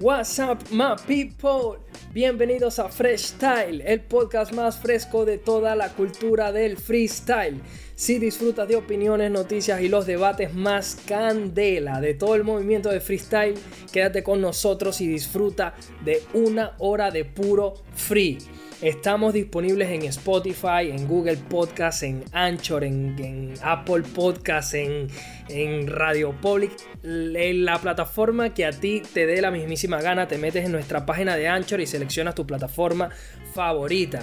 What's up, my people? Bienvenidos a Freestyle, el podcast más fresco de toda la cultura del freestyle. Si disfrutas de opiniones, noticias y los debates más candela de todo el movimiento de freestyle, quédate con nosotros y disfruta de una hora de puro free. Estamos disponibles en Spotify, en Google Podcast, en Anchor, en, Apple Podcast, en, en Radio Public, en la plataforma que a ti te dé la mismísima gana. Te metes en nuestra página de Anchor y seleccionas tu plataforma favorita.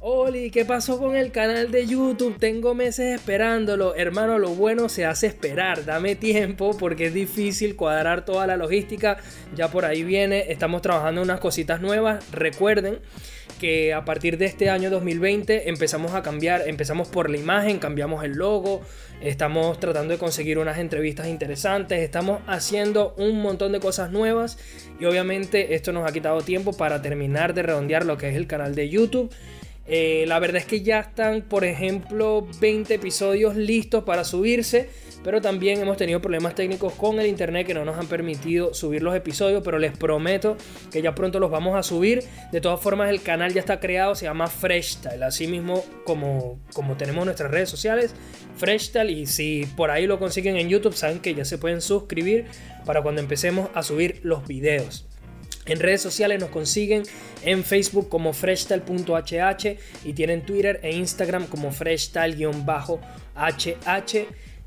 Oli, ¿qué pasó con el canal de YouTube? Tengo meses esperándolo. Hermano, lo bueno se hace esperar. Dame tiempo porque es difícil cuadrar toda la logística. Ya por ahí viene. Estamos trabajando unas cositas nuevas. Recuerden a partir de este año 2020 empezamos a cambiar. Empezamos por la imagen, cambiamos el logo. Estamos tratando de conseguir unas entrevistas interesantes. Estamos haciendo un montón de cosas nuevas. Y obviamente esto nos ha quitado tiempo para terminar de redondear lo que es el canal de YouTube. Eh, la verdad es que ya están, por ejemplo, 20 episodios listos para subirse, pero también hemos tenido problemas técnicos con el internet que no nos han permitido subir los episodios, pero les prometo que ya pronto los vamos a subir. De todas formas, el canal ya está creado, se llama Freshstyle, así mismo como, como tenemos nuestras redes sociales, Freshstyle, y si por ahí lo consiguen en YouTube, saben que ya se pueden suscribir para cuando empecemos a subir los videos. En redes sociales nos consiguen en Facebook como freshtal.hh y tienen Twitter e Instagram como freshtal-hh.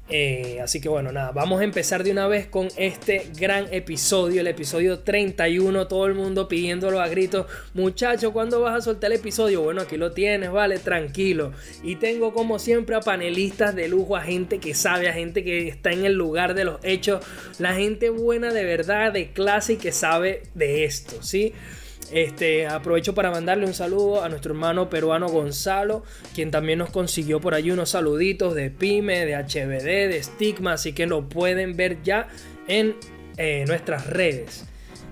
Eh, así que bueno, nada, vamos a empezar de una vez con este gran episodio, el episodio 31, todo el mundo pidiéndolo a gritos, muchacho, ¿cuándo vas a soltar el episodio? Bueno, aquí lo tienes, vale, tranquilo. Y tengo como siempre a panelistas de lujo, a gente que sabe, a gente que está en el lugar de los hechos, la gente buena de verdad, de clase y que sabe de esto, ¿sí? Este, aprovecho para mandarle un saludo a nuestro hermano peruano Gonzalo, quien también nos consiguió por allí unos saluditos de Pyme, de HBD, de Stigma, así que lo pueden ver ya en eh, nuestras redes.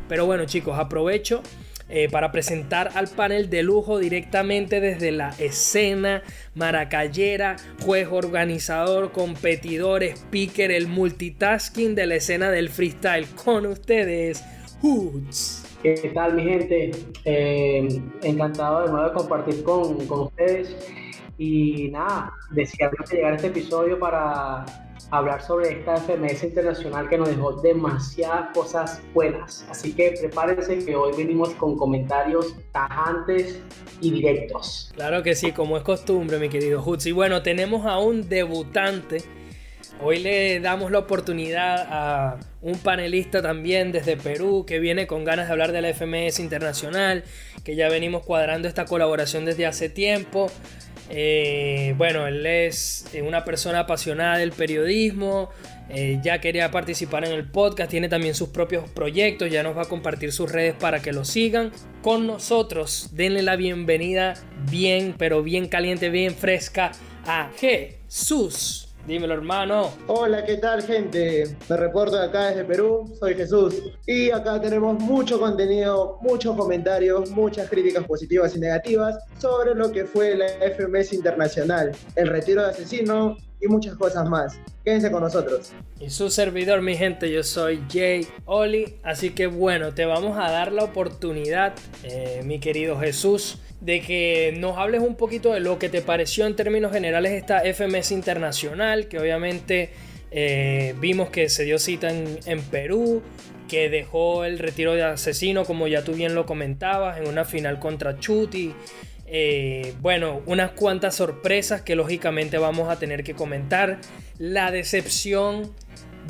Pero bueno chicos, aprovecho eh, para presentar al panel de lujo directamente desde la escena maracayera, juez organizador, competidor, speaker, el multitasking de la escena del freestyle. Con ustedes, Hoods. ¿Qué tal mi gente? Eh, encantado de nuevo de compartir con, con, ustedes y nada, deseando llegar a este episodio para hablar sobre esta FMS internacional que nos dejó demasiadas cosas buenas. Así que prepárense que hoy venimos con comentarios tajantes y directos. Claro que sí, como es costumbre mi querido. Y bueno, tenemos a un debutante Hoy le damos la oportunidad a un panelista también desde Perú que viene con ganas de hablar de la FMS internacional, que ya venimos cuadrando esta colaboración desde hace tiempo. Eh, bueno, él es eh, una persona apasionada del periodismo, eh, ya quería participar en el podcast, tiene también sus propios proyectos, ya nos va a compartir sus redes para que lo sigan con nosotros. Denle la bienvenida bien, pero bien caliente, bien fresca a Jesús. Dímelo, hermano. Hola, ¿qué tal, gente? Me reporto de acá desde Perú, soy Jesús. Y acá tenemos mucho contenido, muchos comentarios, muchas críticas positivas y negativas sobre lo que fue la FMS Internacional, el retiro de asesino y muchas cosas más. Quédense con nosotros. Y su servidor, mi gente, yo soy Jay Oli. Así que bueno, te vamos a dar la oportunidad, eh, mi querido Jesús, de que nos hables un poquito de lo que te pareció en términos generales esta FMS internacional, que obviamente eh, vimos que se dio cita en, Perú, que dejó el retiro de asesino, como ya tú bien lo comentabas, en una final contra Chuti. Eh, bueno, unas cuantas sorpresas que lógicamente vamos a tener que comentar. La decepción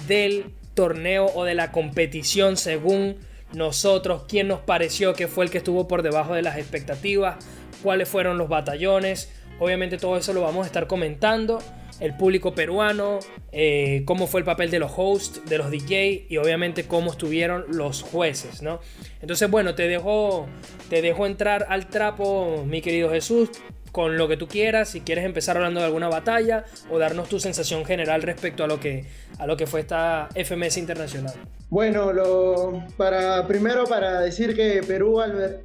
del torneo o de la competición según nosotros, quién nos pareció que fue el que estuvo por debajo de las expectativas, cuáles fueron los batallones. Obviamente todo eso lo vamos a estar comentando. El público peruano, eh, cómo fue el papel de los hosts, de los DJ y obviamente cómo estuvieron los jueces, ¿no? Entonces, bueno, te dejo, te dejo entrar al trapo, mi querido Jesús. Con lo que tú quieras, si quieres empezar hablando de alguna batalla o darnos tu sensación general respecto a lo que, a lo que fue esta FMS internacional. Bueno, para, primero para decir que Perú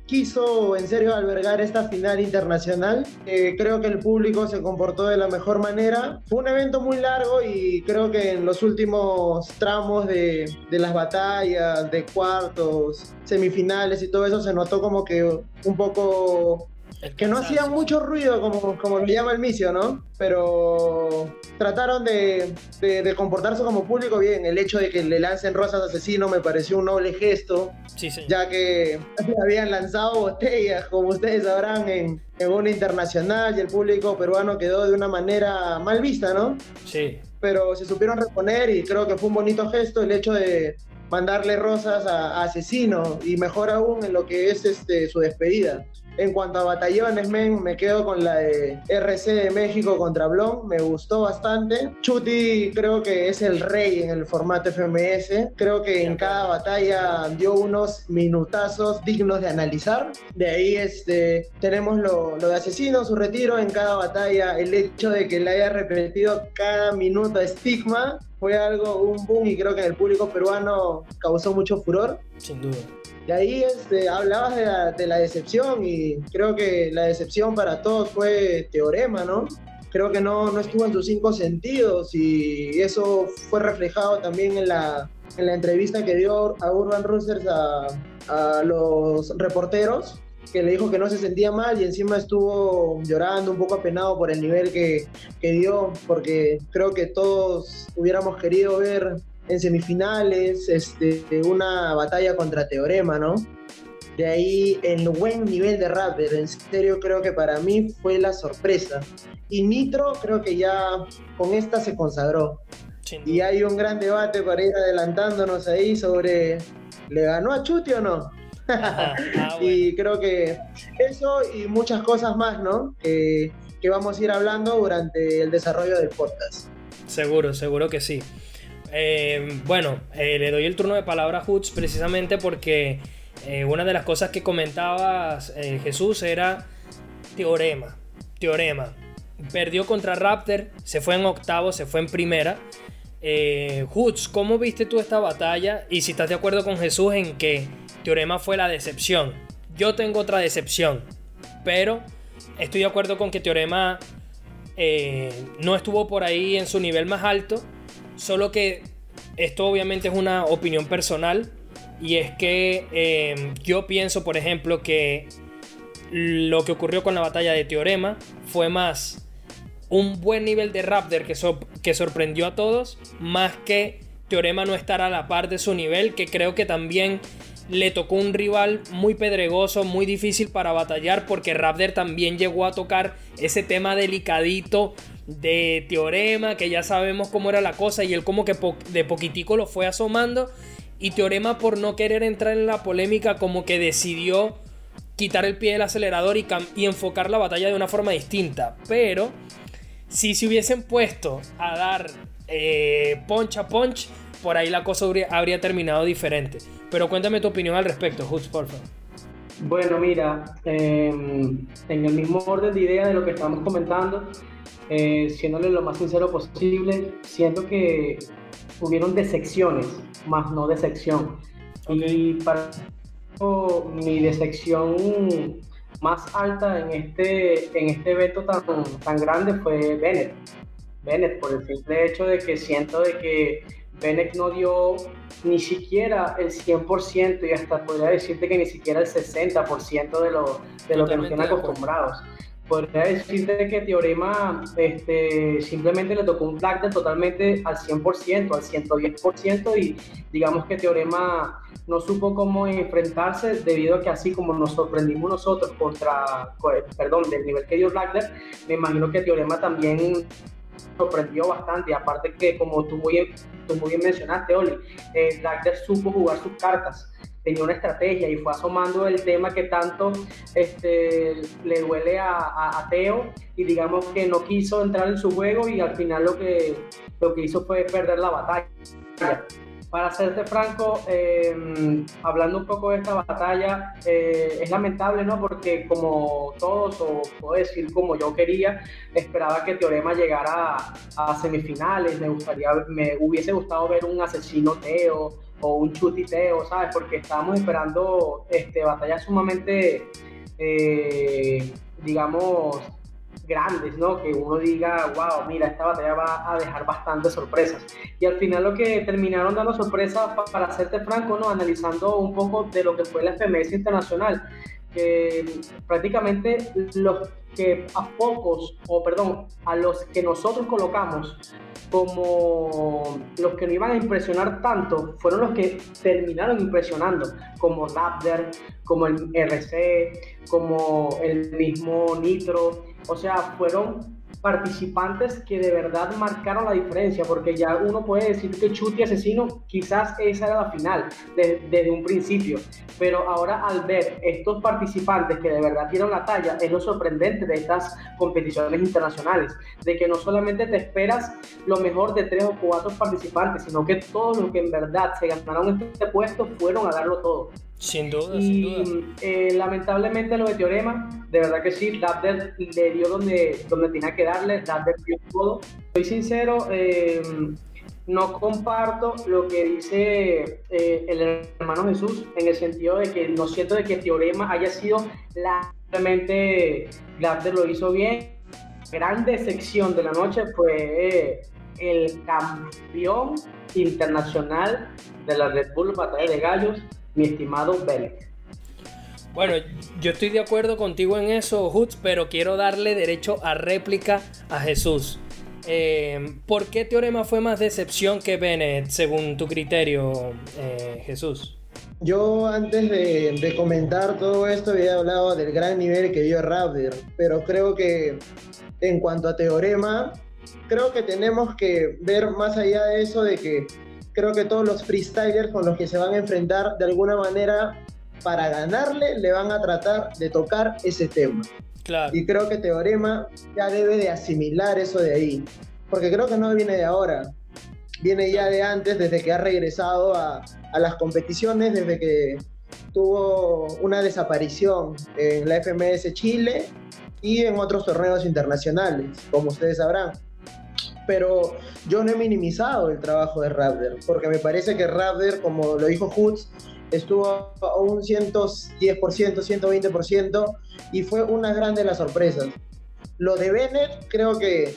quiso en serio albergar esta final internacional. Eh, creo que el público se comportó de la mejor manera. Fue un evento muy largo y creo que en los últimos tramos de, de las batallas, de cuartos, semifinales y todo eso se notó como que un poco que no hacían mucho ruido, como, como lo llama el misio, ¿no? Pero trataron de, de, comportarse como público bien. El hecho de que le lancen rosas asesino me pareció un noble gesto, sí, sí. ya que habían lanzado botellas, como ustedes sabrán, en, en una internacional y el público peruano quedó de una manera mal vista, ¿no? Sí. Pero se supieron reponer y creo que fue un bonito gesto el hecho de mandarle rosas a, a Asesino y mejor aún en lo que es este, su despedida. En cuanto a batallones, men, me quedo con la de RC de México contra Blon. Me gustó bastante. Chuti creo que es el rey en el formato FMS. Creo que en cada batalla dio unos minutazos dignos de analizar. De ahí este, tenemos lo, lo de Asesino, su retiro en cada batalla. El hecho de que le haya repetido cada minuto a Stigma fue algo, un boom y creo que en el público peruano causó mucho furor. Sin duda. Y ahí este, hablabas de la, decepción y creo que la decepción para todos fue Teorema, ¿no? Creo que no, no estuvo en sus cinco sentidos y eso fue reflejado también en la, en la entrevista que dio a Urban Roosters a, a los reporteros que le dijo que no se sentía mal y encima estuvo llorando un poco apenado por el nivel que, que, dio, porque creo que todos hubiéramos querido ver en semifinales, este, una batalla contra Teorema, ¿no? De ahí el buen nivel de Rapper, en serio creo que para mí fue la sorpresa. Y Nitro creo que ya con esta se consagró. Y hay un gran debate para ir adelantándonos ahí sobre, ¿le ganó a Chuti o no? Ah, y creo que eso y muchas cosas más, ¿no? que vamos a ir hablando durante el desarrollo del podcast. Seguro, seguro que sí. Eh, bueno, eh, le doy el turno de palabra a Hoots precisamente porque eh, una de las cosas que comentabas Jesús era teorema. Teorema. Perdió contra Raptor, se fue en octavo, se fue en primera. Hoots, ¿cómo viste tú esta batalla? Y si estás de acuerdo con Jesús en que Teorema fue la decepción. Yo tengo otra decepción, pero estoy de acuerdo con que Teorema no estuvo por ahí en su nivel más alto Solo que esto obviamente es una opinión personal y es que eh, yo pienso, por ejemplo, que lo que ocurrió con la batalla de Teorema fue más un buen nivel de Raptor que, que sorprendió a todos, más que Teorema no estar a la par de su nivel, que creo que también le tocó un rival muy pedregoso, muy difícil para batallar, porque Raptor también llegó a tocar ese tema delicadito de Teorema, que ya sabemos cómo era la cosa, y él como que de poquitico lo fue asomando, y Teorema por no querer entrar en la polémica como que decidió quitar el pie del acelerador y, y enfocar la batalla de una forma distinta, pero si se hubiesen puesto a dar eh, punch a punch, por ahí la cosa habría, terminado diferente. Pero cuéntame tu opinión al respecto, Hoots, por favor. Bueno, mira, em, en el mismo orden de idea de lo que estamos comentando, eh, siéndole lo más sincero posible, siento que hubieron decepciones, más no decepción. Y para mi decepción más alta en este, en este evento tan, tan grande fue Bennett. Bennett, por el simple hecho de que siento de que Bennett no dio ni siquiera el 100% y hasta podría decirte que ni siquiera el 60% de lo, de lo que nos tienen acostumbrados podría decirte que Teorema este, simplemente le tocó un de totalmente al 100%, al 110% y digamos que Teorema no supo cómo enfrentarse debido a que así como nos sorprendimos nosotros contra, perdón, del nivel que dio Blackder, me imagino que Teorema también sorprendió bastante, aparte que como tú muy, tú muy bien mencionaste, Oli, eh, supo jugar sus cartas tenía una estrategia y fue asomando el tema que tanto este, le duele a, Teo y digamos que no quiso entrar en su juego y al final lo que, lo que hizo fue perder la batalla. para serte franco, em, hablando un poco de esta batalla, eh, es lamentable, ¿no? Porque como todos, o puedo decir como yo quería, esperaba que Teorema llegara a, semifinales, me, gustaría, me hubiese gustado ver un asesino Teo o un chutiteo, ¿sabes? Porque estábamos esperando este, batallas sumamente, eh, digamos, grandes, ¿no? Que uno diga, wow, mira, esta batalla va a dejar bastantes sorpresas. Y al final lo que terminaron dando sorpresas, para hacerte franco, ¿no? Analizando un poco de lo que fue la FMS Internacional, que prácticamente los que a pocos, o perdón, a los que nosotros colocamos como los que no iban a impresionar tanto, fueron los que terminaron impresionando, como Raptor, como el RC, como el mismo Nitro, o sea, fueron participantes que de verdad marcaron la diferencia, porque ya uno puede decir que Chuti Asesino quizás esa era la final desde un principio, pero ahora al ver estos participantes que de verdad dieron la talla, es lo sorprendente de estas competiciones internacionales, de que no solamente te esperas lo mejor de tres o cuatro participantes, sino que todos los que en verdad se ganaron este puesto fueron a darlo todo. Sin duda, sin duda. Eh, lamentablemente lo de Teorema, de verdad que sí, Dapper le dio donde, donde tenía que darle, Dapper dio todo. Soy sincero, eh, no comparto lo que dice eh, el hermano Jesús en el sentido de que no siento de que Teorema haya sido la realmente Dapper lo hizo bien. Gran decepción de la noche fue el campeón internacional de la Red Bull Batalla de Gallos, mi estimado Vélez. Bueno, yo estoy de acuerdo contigo en eso, Hutz, pero quiero darle derecho a réplica a Jesús. Eh, ¿Por qué Teorema fue más decepción que Bennett, según tu criterio, eh, Jesús? Yo antes de, comentar todo esto había hablado del gran nivel que dio Raptor, pero creo que en cuanto a Teorema, creo que tenemos que ver más allá de eso de que creo que todos los freestylers con los que se van a enfrentar de alguna manera para ganarle le van a tratar de tocar ese tema. Claro. Y creo que Teorema ya debe de asimilar eso de ahí, porque creo que no viene de ahora, viene ya de antes, desde que ha regresado a, a las competiciones, desde que tuvo una desaparición en la FMS Chile y en otros torneos internacionales, como ustedes sabrán pero yo no he minimizado el trabajo de Raptor, porque me parece que Raptor, como lo dijo Hoods, estuvo a un 110%, 120% y fue una grande de las sorpresas. Lo de Bennett, creo que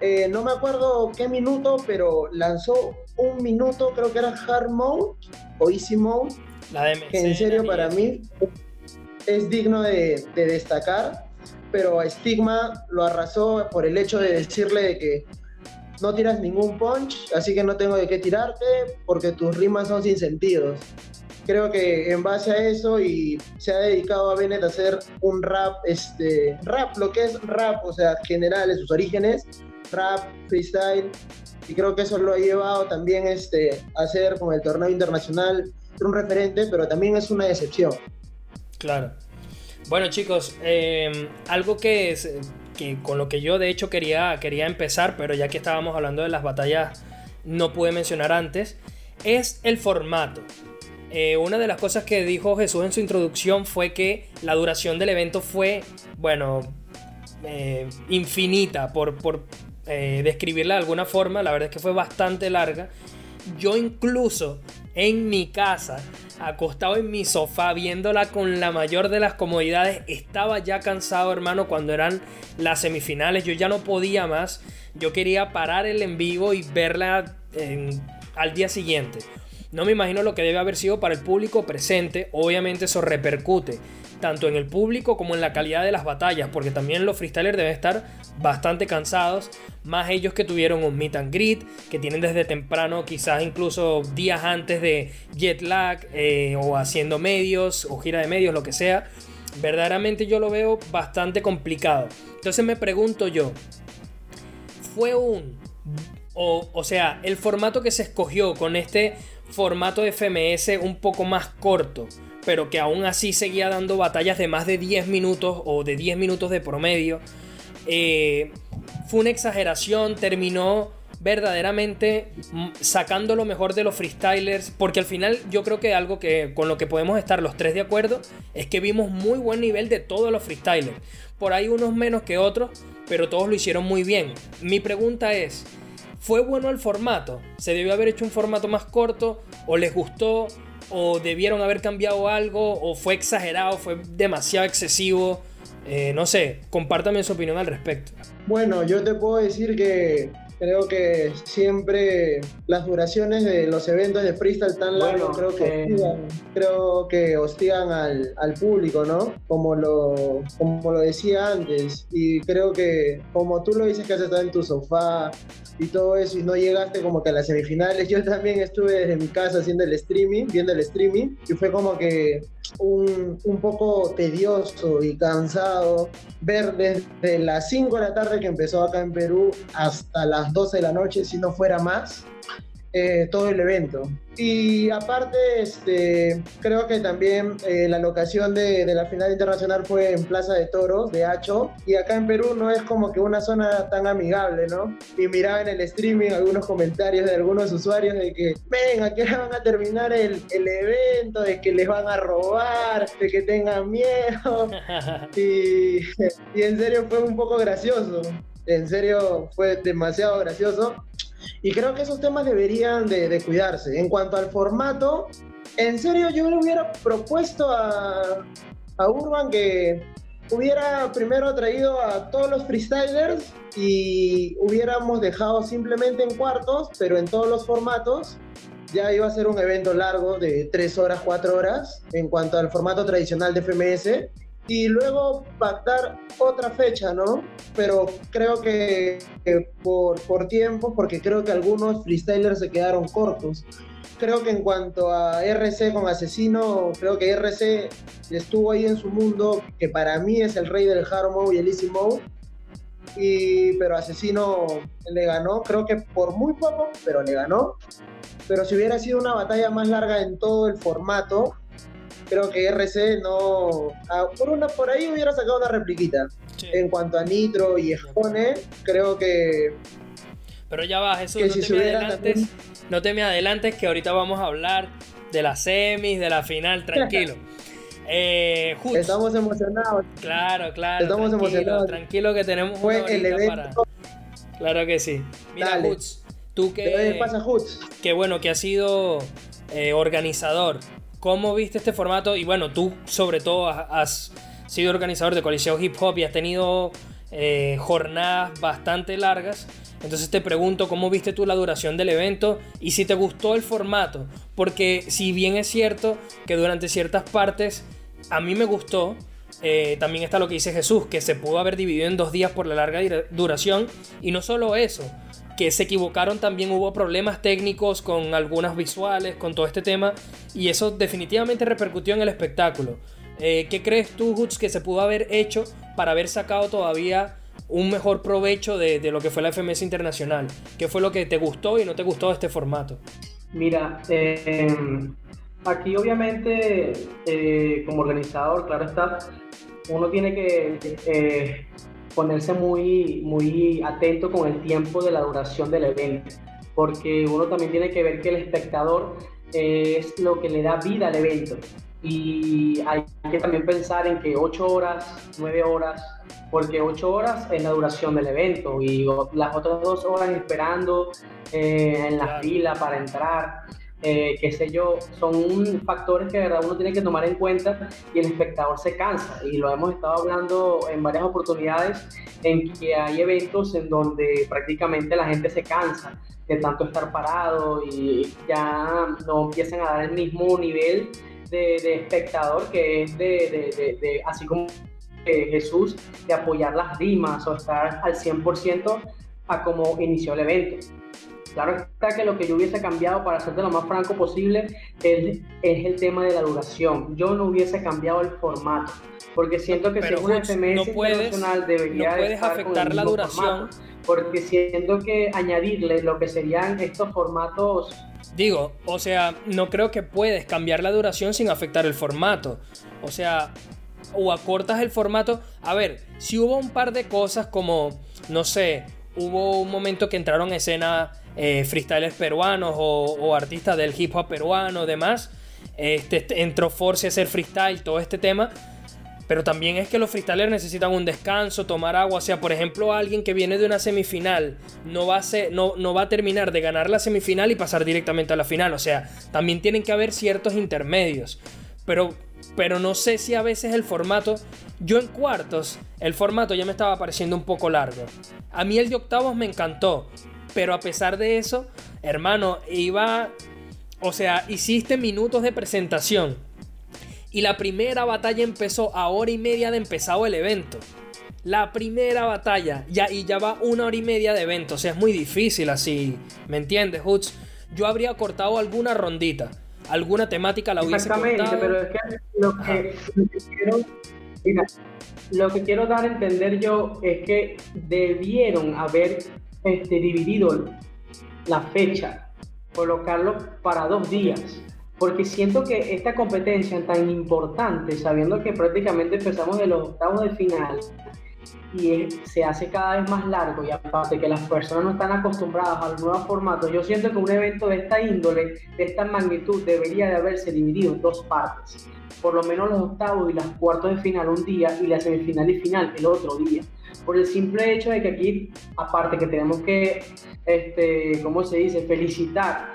eh, no me acuerdo qué minuto, pero lanzó un minuto, creo que era Hard Mode o Easy Mode, la que en serio para mí es digno de, de destacar pero a Stigma lo arrasó por el hecho de decirle que no tiras ningún punch, así que no tengo de qué tirarte porque tus rimas son sin sentidos. Creo que en base a eso y se ha dedicado a Bennett a hacer un rap, este, rap, lo que es rap, o sea, general en sus orígenes, rap, freestyle, y creo que eso lo ha llevado también este, a hacer con el torneo internacional un referente, pero también es una decepción. Claro. Bueno chicos, em, algo que, con lo que yo de hecho quería, quería empezar, pero ya que estábamos hablando de las batallas no pude mencionar antes, es el formato. Eh, una de las cosas que dijo Jesús en su introducción fue que la duración del evento fue, bueno, eh, infinita, por, por eh, describirla de alguna forma, la verdad es que fue bastante larga. Yo incluso en mi casa acostado en mi sofá viéndola con la mayor de las comodidades. Estaba ya cansado, hermano, cuando eran las semifinales. Yo ya no podía más. Yo quería parar el en vivo y verla al día siguiente. No me imagino lo que debe haber sido para el público presente. Obviamente eso repercute tanto en el público como en la calidad de las batallas, porque también los freestylers deben estar bastante cansados, más ellos que tuvieron un meet and greet, que tienen desde temprano, quizás incluso días antes de jet lag, eh, o haciendo medios, o gira de medios, lo que sea. Verdaderamente yo lo veo bastante complicado. Entonces me pregunto yo, ¿fue un... O, o sea, el formato que se escogió con este formato de FMS un poco más corto, pero que aún así seguía dando batallas de más de 10 minutos o de 10 minutos de promedio. Eh, fue una exageración, terminó verdaderamente sacando lo mejor de los freestylers, porque al final yo creo que algo que con lo que podemos estar los tres de acuerdo es que vimos muy buen nivel de todos los freestylers. Por ahí unos menos que otros, pero todos lo hicieron muy bien. Mi pregunta es, ¿fue bueno el formato? ¿Se debió haber hecho un formato más corto? ¿O les gustó? ¿O debieron haber cambiado algo? ¿O fue exagerado? ¿Fue demasiado excesivo? Eh, no sé, compártame su opinión al respecto. Bueno, yo te puedo decir que creo que siempre las duraciones de los eventos de freestyle tan largos creo que eh, hostigan, creo que hostigan al, al, público, ¿no? Como lo, como lo decía antes. Y creo que como tú lo dices que has estado en tu sofá y todo eso y no llegaste como que a las semifinales, yo también estuve desde mi casa haciendo el streaming, viendo el streaming y fue como que un, un, poco tedioso y cansado ver desde las 5 de la tarde que empezó acá en Perú hasta las 12 de la noche, si no fuera más, eh, todo el evento. Y aparte, este, creo que también eh, la locación de, de, la final internacional fue en Plaza de Toros, de Hacho, y acá en Perú no es como que una zona tan amigable, ¿no? Y miraba en el streaming algunos comentarios de algunos usuarios de que, ven, aquí van a terminar el, el evento, de que les van a robar, de que tengan miedo. y, y en serio fue un poco gracioso. En serio fue demasiado gracioso y creo que esos temas deberían de, cuidarse. En cuanto al formato, en serio yo le hubiera propuesto a, a Urban que hubiera primero traído a todos los freestylers y hubiéramos dejado simplemente en cuartos, pero en todos los formatos. Ya iba a ser un evento largo de 3 horas, 4 horas en cuanto al formato tradicional de FMS y luego pactar otra fecha, ¿no? Pero creo que, por, por tiempo, porque creo que algunos freestylers se quedaron cortos. Creo que en cuanto a RC con Asesino, creo que RC estuvo ahí en su mundo, que para mí es el rey del hard mode y el easy mode. Y, pero Asesino le ganó, creo que por muy poco, pero le ganó. Pero si hubiera sido una batalla más larga en todo el formato, creo que RC no. Ah, por, una, por ahí hubiera sacado una repliquita. En cuanto a Nitro y Expone, creo que. Pero ya va, Jesús, no, te me adelantes, no te me adelantes que ahorita vamos a hablar de las semis, de la final, tranquilo. Eh, Estamos emocionados. Claro, claro. Estamos emocionados. Tranquilo que tenemos Fue el evento. Claro que sí. Mira, Hoots, tú que. ¿Qué pasa, Hoots? Que bueno, que has sido eh, organizador ¿Cómo viste este formato? Y bueno, tú sobre todo has sido organizador de Coliseo Hip Hop y has tenido eh, jornadas bastante largas. Entonces te pregunto cómo viste tú la duración del evento y si te gustó el formato. Porque si bien es cierto que durante ciertas partes a mí me gustó, eh, también está lo que dice Jesús, que se pudo haber dividido en dos días por la larga duración. Y no solo eso, que se equivocaron también hubo problemas técnicos con algunas visuales, con todo este tema, y eso definitivamente repercutió en el espectáculo. Eh, ¿Qué crees tú, Hutz, que se pudo haber hecho para haber sacado todavía un mejor provecho de, lo que fue la FMS Internacional? ¿Qué fue lo que te gustó y no te gustó de este formato? Mira, eh, aquí obviamente eh, como organizador, claro está, uno tiene que ponerse muy, muy atento con el tiempo de la duración del evento, porque uno también tiene que ver que el espectador es lo que le da vida al evento. Y hay que también pensar en que 8 horas, 9 horas, porque 8 horas es la duración del evento y las otras 2 horas esperando eh, en la fila para entrar eh, qué sé yo, son factores que de verdad uno tiene que tomar en cuenta y el espectador se cansa. Y lo hemos estado hablando en varias oportunidades en que hay eventos en donde prácticamente la gente se cansa de tanto estar parado y ya no empiezan a dar el mismo nivel de, espectador que es de, de así como Jesús, de apoyar las rimas o estar al 100% a como inició el evento. Claro está que lo que yo hubiese cambiado para hacerte lo más franco posible es, es, el tema de la duración. Yo no hubiese cambiado el formato, porque siento que si es un FMS no puedes, debería no puedes afectar la duración. porque siento que añadirle lo que serían estos formatos Digo, o sea, no creo que puedes cambiar la duración sin afectar el formato. O sea, o acortas el formato. A ver, si hubo un par de cosas como, no sé, hubo un momento que entraron a escena eh, freestylers peruanos o, artistas del hip hop peruano, demás. Este, entró Force a hacer freestyle, todo este tema. Pero también es que los freestylers necesitan un descanso, tomar agua. O sea, por ejemplo, alguien que viene de una semifinal no va, a no va a terminar de ganar la semifinal y pasar directamente a la final. O sea, también tienen que haber ciertos intermedios. Pero, pero no sé si a veces el formato. Yo en cuartos, el formato ya me estaba pareciendo un poco largo. A mí el de octavos me encantó. Pero a pesar de eso, hermano, iba. O sea, hiciste minutos de presentación. Y la primera batalla empezó a hora y media de empezado el evento. La primera batalla. Ya, y ya va una hora y media de evento. O sea, es muy difícil así. ¿Me entiendes, Hoots? Yo habría cortado alguna rondita. Alguna temática la hubiese Exactamente, pero es que lo que, quiero, lo que quiero dar a entender yo es que debieron haber este, dividido la fecha, colocarlo para dos días, porque siento que esta competencia tan importante, sabiendo que prácticamente empezamos de los octavos de final y se hace cada vez más largo y aparte que las personas no están acostumbradas al nuevo formato, yo siento que un evento de esta índole, de esta magnitud, debería de haberse dividido en dos partes, por lo menos los octavos y las cuartos de final un día y la semifinal y final el otro día por el simple hecho de que aquí, aparte que tenemos que, este, ¿cómo se dice?, felicitar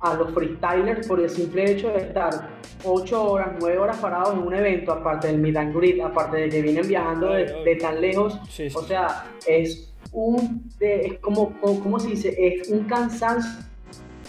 a los freestylers por el simple hecho de estar 8 horas, 9 horas parados en un evento, aparte del meet and greet, aparte de que vienen viajando de, tan lejos, o sea, es un, es como, ¿cómo se dice?, es un cansancio.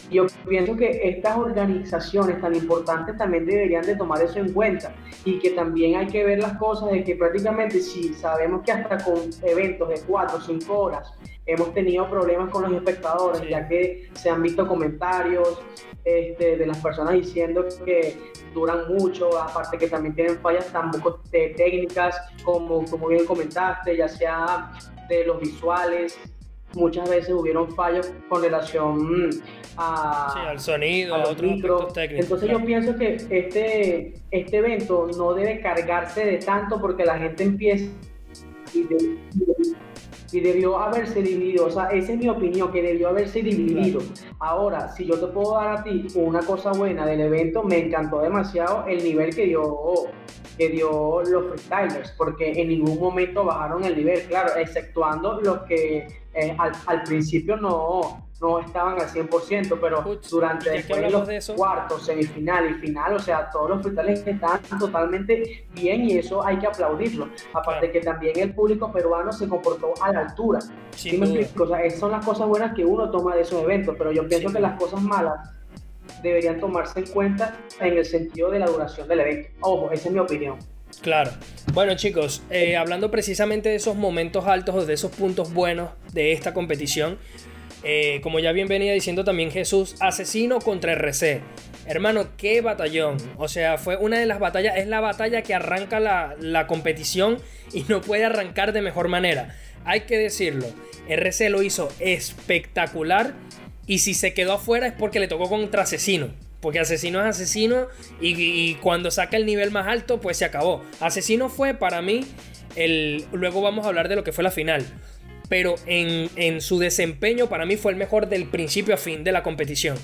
Yo pienso que estas organizaciones tan importantes también deberían de tomar eso en cuenta y que también hay que ver las cosas de que prácticamente si sabemos que hasta con eventos de 4 o 5 horas hemos tenido problemas con los espectadores, ya que se han visto comentarios este, de las personas diciendo que duran mucho, aparte que también tienen fallas tampoco técnicas, como, como bien comentaste, ya sea de los visuales, muchas veces hubieron fallos con relación a, al sonido, a los micros. Entonces yo pienso que este, este evento no debe cargarse de tanto porque la gente empieza y, debió haberse dividido. O sea, esa es mi opinión, que debió haberse dividido. Ahora, si yo te puedo dar a ti una cosa buena del evento, me encantó demasiado el nivel que dio que dio los freestylers, porque en ningún momento bajaron el nivel, claro, exceptuando los que eh, al, principio no, no estaban al 100%, pero durante después los de cuartos, semifinal y final, o sea, todos los freestylers están totalmente bien y eso hay que aplaudirlo. Aparte que también el público peruano se comportó a la altura. ¿Sí me explico? O sea, esas son las cosas buenas que uno toma de esos eventos, pero yo pienso que las cosas malas deberían tomarse en cuenta en el sentido de la duración del evento. Ojo, esa es mi opinión. Claro. Bueno chicos, eh, hablando precisamente de esos momentos altos o de esos puntos buenos de esta competición, eh, como ya bien venía diciendo también Jesús, asesino contra RC. Hermano, qué batallón. O sea, fue una de las batallas, es la batalla que arranca la, la competición y no puede arrancar de mejor manera. Hay que decirlo, RC lo hizo espectacular y si se quedó afuera es porque le tocó contra asesino. Porque asesino es asesino y, cuando saca el nivel más alto, pues se acabó. Asesino fue para mí el... Luego vamos a hablar de lo que fue la final. Pero en, en su desempeño para mí fue el mejor del principio a fin de la competición.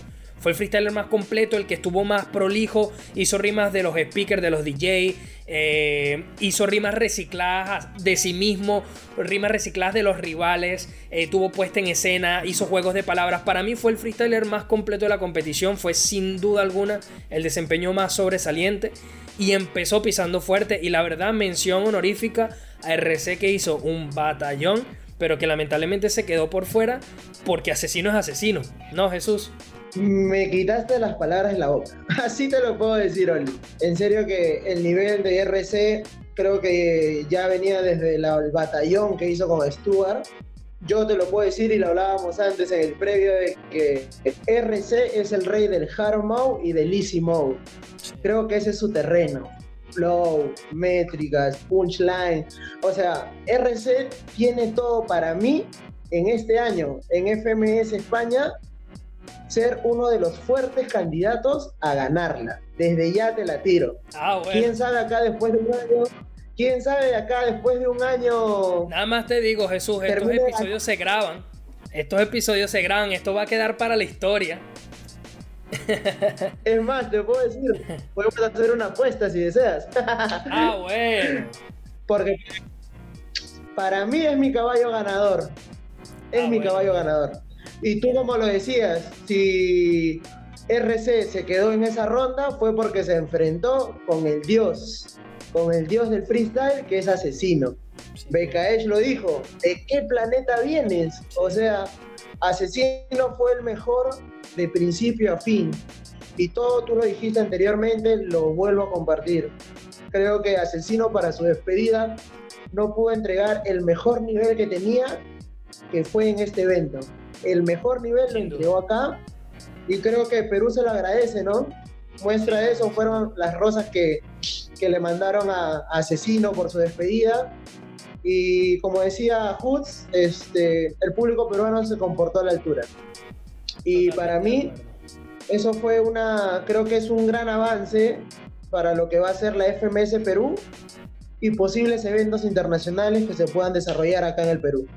Fue el freestyler más completo, el que estuvo más prolijo, hizo rimas de los speakers, de los DJ, eh, hizo rimas recicladas de sí mismo, rimas recicladas de los rivales, eh, tuvo puesta en escena, hizo juegos de palabras. Para mí fue el freestyler más completo de la competición, fue sin duda alguna el desempeño más sobresaliente y empezó pisando fuerte y la verdad mención honorífica a RC que hizo un batallón, pero que lamentablemente se quedó por fuera porque asesino es asesino, ¿no Jesús? Me quitaste las palabras de la boca. Así te lo puedo decir, Oli. En serio que el nivel de RC creo que ya venía desde el batallón que hizo con Stuart. Yo te lo puedo decir y lo hablábamos antes en el previo de que RC es el rey del hard mode y del easy mode. Creo que ese es su terreno. Flow, métricas, punchline. O sea, RC tiene todo para mí en este año en FMS España ser uno de los fuertes candidatos a ganarla. Desde ya te la tiro. Ah, ¿Quién sabe acá después de un año quién sabe acá después de un año. Nada más te digo, Jesús, estos episodios se graban. Estos episodios se graban, esto va a quedar para la historia. Es más, te puedo decir, podemos hacer una apuesta si deseas. Ah, bueno. Porque para mí es mi caballo ganador. Es ah, mi caballo ganador. Y tú como lo decías, si RC se quedó en esa ronda fue porque se enfrentó con el dios, con el dios del freestyle que es asesino. BKH lo dijo, ¿de qué planeta vienes? O sea, Asesino fue el mejor de principio a fin. Y todo tú lo dijiste anteriormente, lo vuelvo a compartir. Creo que Asesino para su despedida no pudo entregar el mejor nivel que tenía, que fue en este evento. El mejor nivel lo entregó acá y creo que Perú se lo agradece, ¿no? Muestra eso fueron las rosas que, que le mandaron a, Asesino por su despedida. Y como decía Hoods, este, el público peruano se comportó a la altura. Y para mí, eso fue una, creo que es un gran avance para lo que va a ser la FMS Perú y posibles eventos internacionales que se puedan desarrollar acá en el Perú.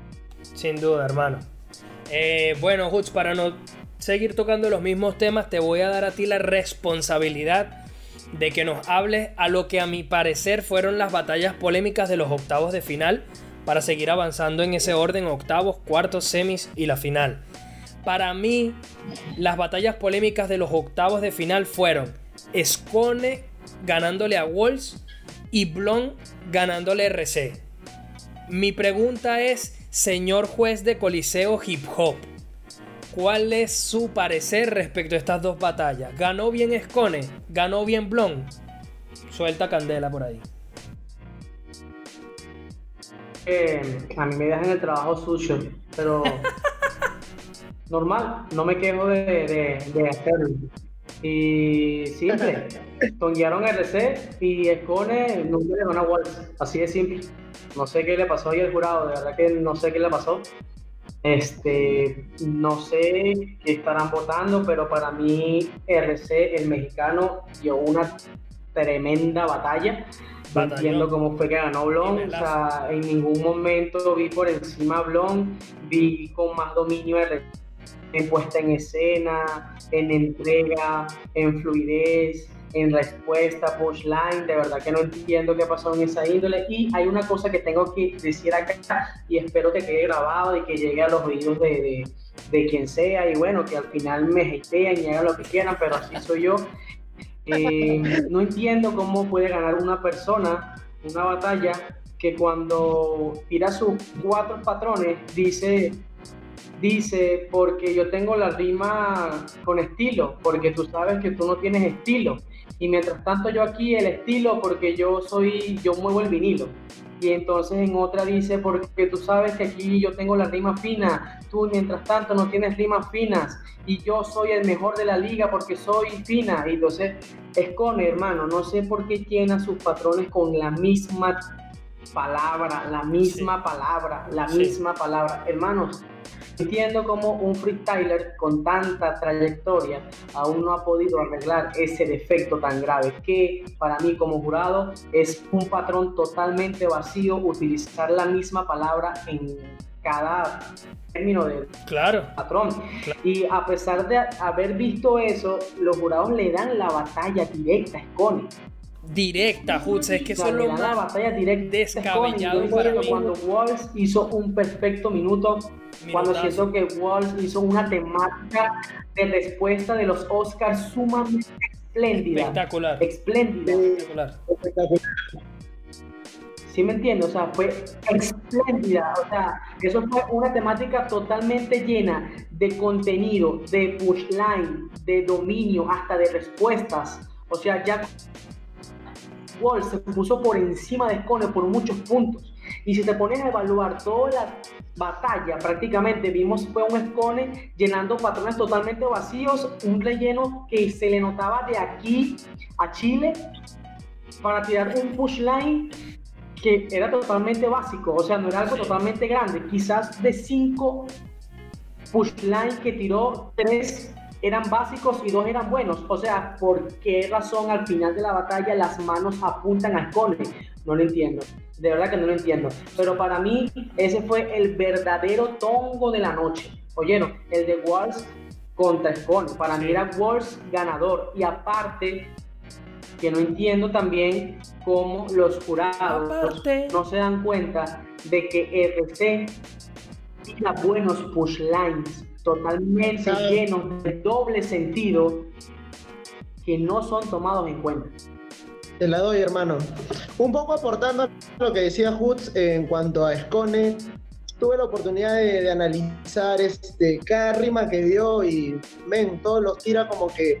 Sin duda, hermano. Eh, bueno, Hoods, para no seguir tocando los mismos temas, te voy a dar a ti la responsabilidad de que nos hables a lo que a mi parecer fueron las batallas polémicas de los octavos de final para seguir avanzando en ese orden octavos, cuartos, semis y la final. Para mí, las batallas polémicas de los octavos de final fueron Scone ganándole a Walls y Blon ganándole RC. Mi pregunta es, señor juez de Coliseo Hip Hop, ¿Cuál es su parecer respecto a estas dos batallas? ¿Ganó bien Escone? ¿Ganó bien Blon? Suelta candela por ahí. Eh, a mí me dejan el trabajo sucio, pero normal, no me quejo de, hacerlo. Y simple, tonguearon RC y Escone nunca le ganó a así de simple. No sé qué le pasó ahí al jurado, de verdad que no sé qué le pasó. Este, no sé qué estarán votando, pero para mí RC, el mexicano, dio una tremenda batalla. Entiendo cómo fue que ganó Blon. O sea, en ningún momento vi por encima Blon, vi con más dominio en puesta en escena, en entrega, en fluidez en respuesta, pushline, de verdad que no entiendo qué pasó en esa índole. Y hay una cosa que tengo que decir acá y espero que quede grabado y que llegue a los oídos de, de, quien sea y bueno, que al final me hatean y hagan lo que quieran, pero así soy yo. Eh, no entiendo cómo puede ganar una persona una batalla que cuando tira sus cuatro patrones dice dice, porque yo tengo la rima con estilo, porque tú sabes que tú no tienes estilo y mientras tanto yo aquí el estilo porque yo soy, yo muevo el vinilo. Y entonces en otra dice, porque tú sabes que aquí yo tengo la rima fina, tú mientras tanto no tienes rimas finas y yo soy el mejor de la liga porque soy fina. Y entonces escone, hermano, no sé por qué llena sus patrones con la misma palabra, la misma palabra, la misma palabra. Hermanos, Entiendo cómo un freestyler con tanta trayectoria aún no ha podido arreglar ese defecto tan grave que para mí como jurado es un patrón totalmente vacío utilizar la misma palabra en cada término claro, patrón. Y a pesar de haber visto eso, los jurados le dan la batalla directa a Scone directa, Hutz, es que eso es lo más batalla directa descabellado para mí. Cuando Walls hizo un perfecto minuto, cuando siento que Walls hizo una temática de respuesta de los Oscars sumamente espléndida. Espectacular. Espléndida. Espectacular. ¿Sí me entiendes? O sea, fue espléndida. O sea, eso fue una temática totalmente llena de contenido, de pushline, de dominio, hasta de respuestas. O sea, ya Wall se puso por encima de Scone por muchos puntos. Y si te pones a evaluar toda la batalla, prácticamente vimos fue un Scone llenando patrones totalmente vacíos, un relleno que se le notaba de aquí a Chile para tirar un push line que era totalmente básico, o sea, no era algo totalmente grande, quizás de cinco push line que tiró tres eran básicos y dos eran buenos. O sea, ¿por qué razón al final de la batalla las manos apuntan a Scone? No lo entiendo. De verdad que no lo entiendo. Pero para mí, ese fue el verdadero tongo de la noche. Oyeron, el de Walls contra Scone. Para mí era Walls ganador. Y aparte, que no entiendo también cómo los jurados no se dan cuenta de que RC tiene buenos push lines totalmente llenos de doble sentido que no son tomados en cuenta. Te la doy, hermano. Un poco aportando lo que decía Hutz en cuanto a Scone, tuve la oportunidad de, analizar este, cada rima que dio y, ven, todos los tira como que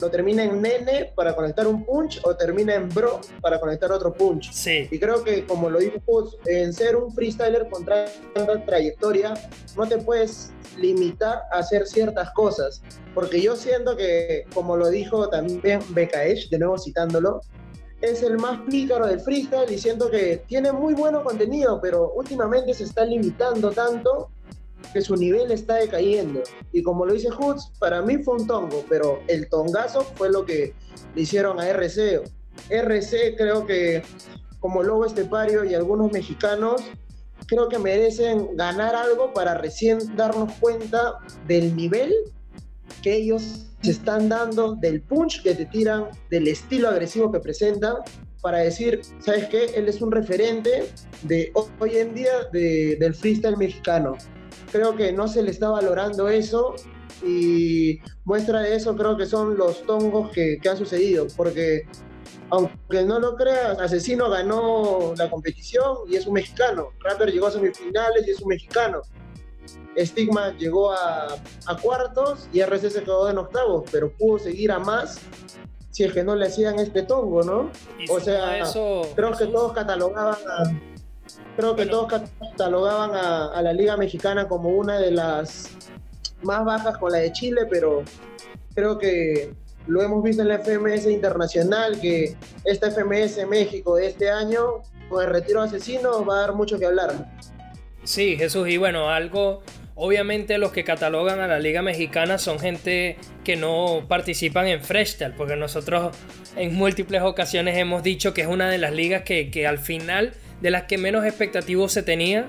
lo termina en nene para conectar un punch o termina en bro para conectar otro punch. Sí. Y creo que, como lo dijo en ser un freestyler con tanta trayectoria, no te puedes limitar a hacer ciertas cosas. Porque yo siento que, como lo dijo también Bekaesh, de nuevo citándolo, es el más pícaro del freestyle y siento que tiene muy bueno contenido, pero últimamente se está limitando tanto que su nivel está decayendo. Y como lo dice Hoods, para mí fue un tongo, pero el tongazo fue lo que le hicieron a RC. RC creo que como Lobo Estepario y algunos mexicanos creo que merecen ganar algo para recién darnos cuenta del nivel que ellos se están dando, del punch que te tiran, del estilo agresivo que presentan, para decir, ¿sabes qué? Él es un referente de hoy en día del freestyle mexicano. Creo que no se le está valorando eso y muestra de eso creo que son los tongos que, que han sucedido, porque aunque no lo creas, Asesino ganó la competición y es un mexicano. Rapper llegó a semifinales y es un mexicano. Stigma llegó a, cuartos y RC se quedó en octavos, pero pudo seguir a más si es que no le hacían este tongo, ¿no? O sea, creo que todos catalogaban a, creo que todos catalogaban a, la Liga Mexicana como una de las más bajas con la de Chile, pero creo que lo hemos visto en la FMS internacional, que esta FMS México de este año, con el retiro asesino, va a dar mucho que hablar. Sí, Jesús, y bueno, algo, obviamente los que catalogan a la Liga Mexicana son gente que no participan en freestyle, porque nosotros en múltiples ocasiones hemos dicho que es una de las ligas que, que al final, de las que menos expectativos se tenía,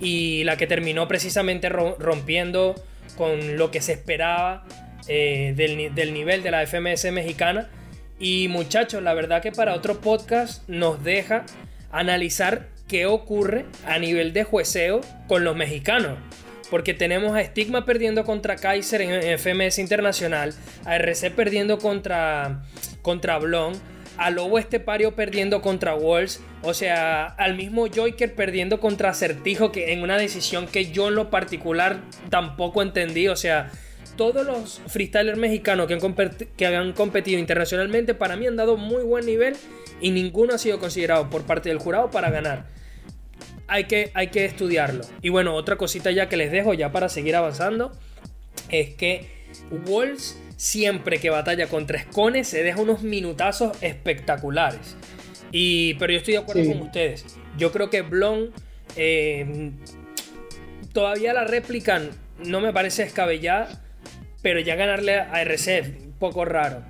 y la que terminó precisamente rompiendo con lo que se esperaba eh, del, nivel de la FMS mexicana. Y muchachos, la verdad que para otro podcast nos deja analizar qué ocurre a nivel de jueceo con los mexicanos. Porque tenemos a Stigma perdiendo contra Kaiser en FMS Internacional, a RC perdiendo contra, contra Blon, a Lobo Estepario perdiendo contra Walls, o sea, al mismo Joker perdiendo contra Acertijo, que en una decisión que yo en lo particular tampoco entendí, o sea, todos los freestylers mexicanos que han, que competido internacionalmente para mí han dado muy buen nivel y ninguno ha sido considerado por parte del jurado para ganar. Hay que, hay que estudiarlo. Y bueno, otra cosita ya que les dejo ya para seguir avanzando es que Walls siempre que batalla contra Escone se deja unos minutazos espectaculares. Y, pero yo estoy de acuerdo con ustedes. Yo creo que Blon eh, todavía la replican no me parece descabellada pero ya ganarle a RC, un poco raro.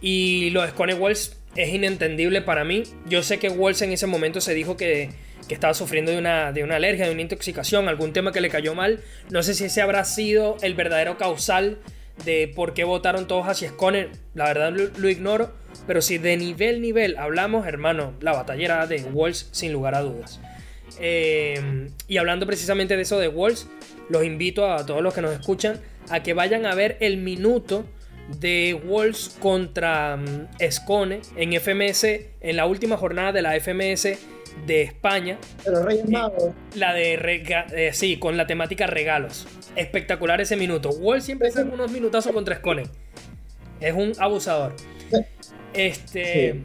Y lo de Scone Wells es inentendible para mí. Yo sé que Wells en ese momento se dijo que, estaba sufriendo de una, de una alergia, de una intoxicación, algún tema que le cayó mal. No sé si ese habrá sido el verdadero causal de por qué votaron todos hacia Scone. La verdad lo, ignoro. Pero si de nivel, nivel hablamos, hermano, la batallera de Walls sin lugar a dudas. Eh, y hablando precisamente de eso de Walls, los invito a todos los que nos escuchan a que vayan a ver el minuto de Wolves contra Escone en FMS, en la última jornada de la FMS de España. Reyes eh, La de, eh, sí, con la temática regalos. Espectacular ese minuto. Wolves siempre hace unos minutazos contra Escone. Es un abusador. Este.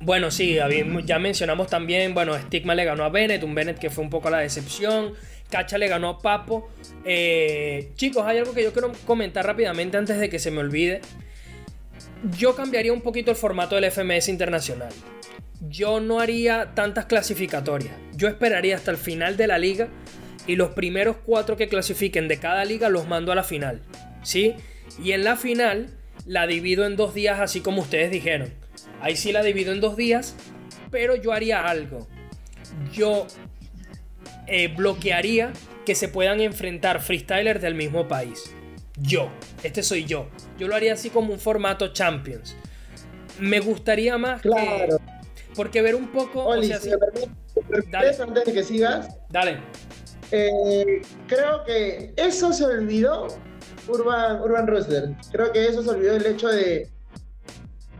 Bueno, sí, ya mencionamos también, bueno, Stigma le ganó a Bennett, un Bennett que fue un poco la decepción. Cacha le ganó a Papo. Eh, chicos, hay algo que yo quiero comentar rápidamente antes de que se me olvide. Yo cambiaría un poquito el formato del FMS internacional. Yo no haría tantas clasificatorias. Yo esperaría hasta el final de la liga y los primeros cuatro que clasifiquen de cada liga los mando a la final. ¿Sí? Y en la final la divido en dos días, así como ustedes dijeron. Ahí sí la divido en dos días, pero yo haría algo. Yo eh, bloquearía que se puedan enfrentar freestylers del mismo país. Yo, este soy yo. Yo lo haría así como un formato Champions. Me gustaría más claro. porque ver un poco. Oli, si me permites, antes de que sigas. Dale. Eh, creo que eso se olvidó Urban, Urban Rooster. Creo que eso se olvidó el hecho de,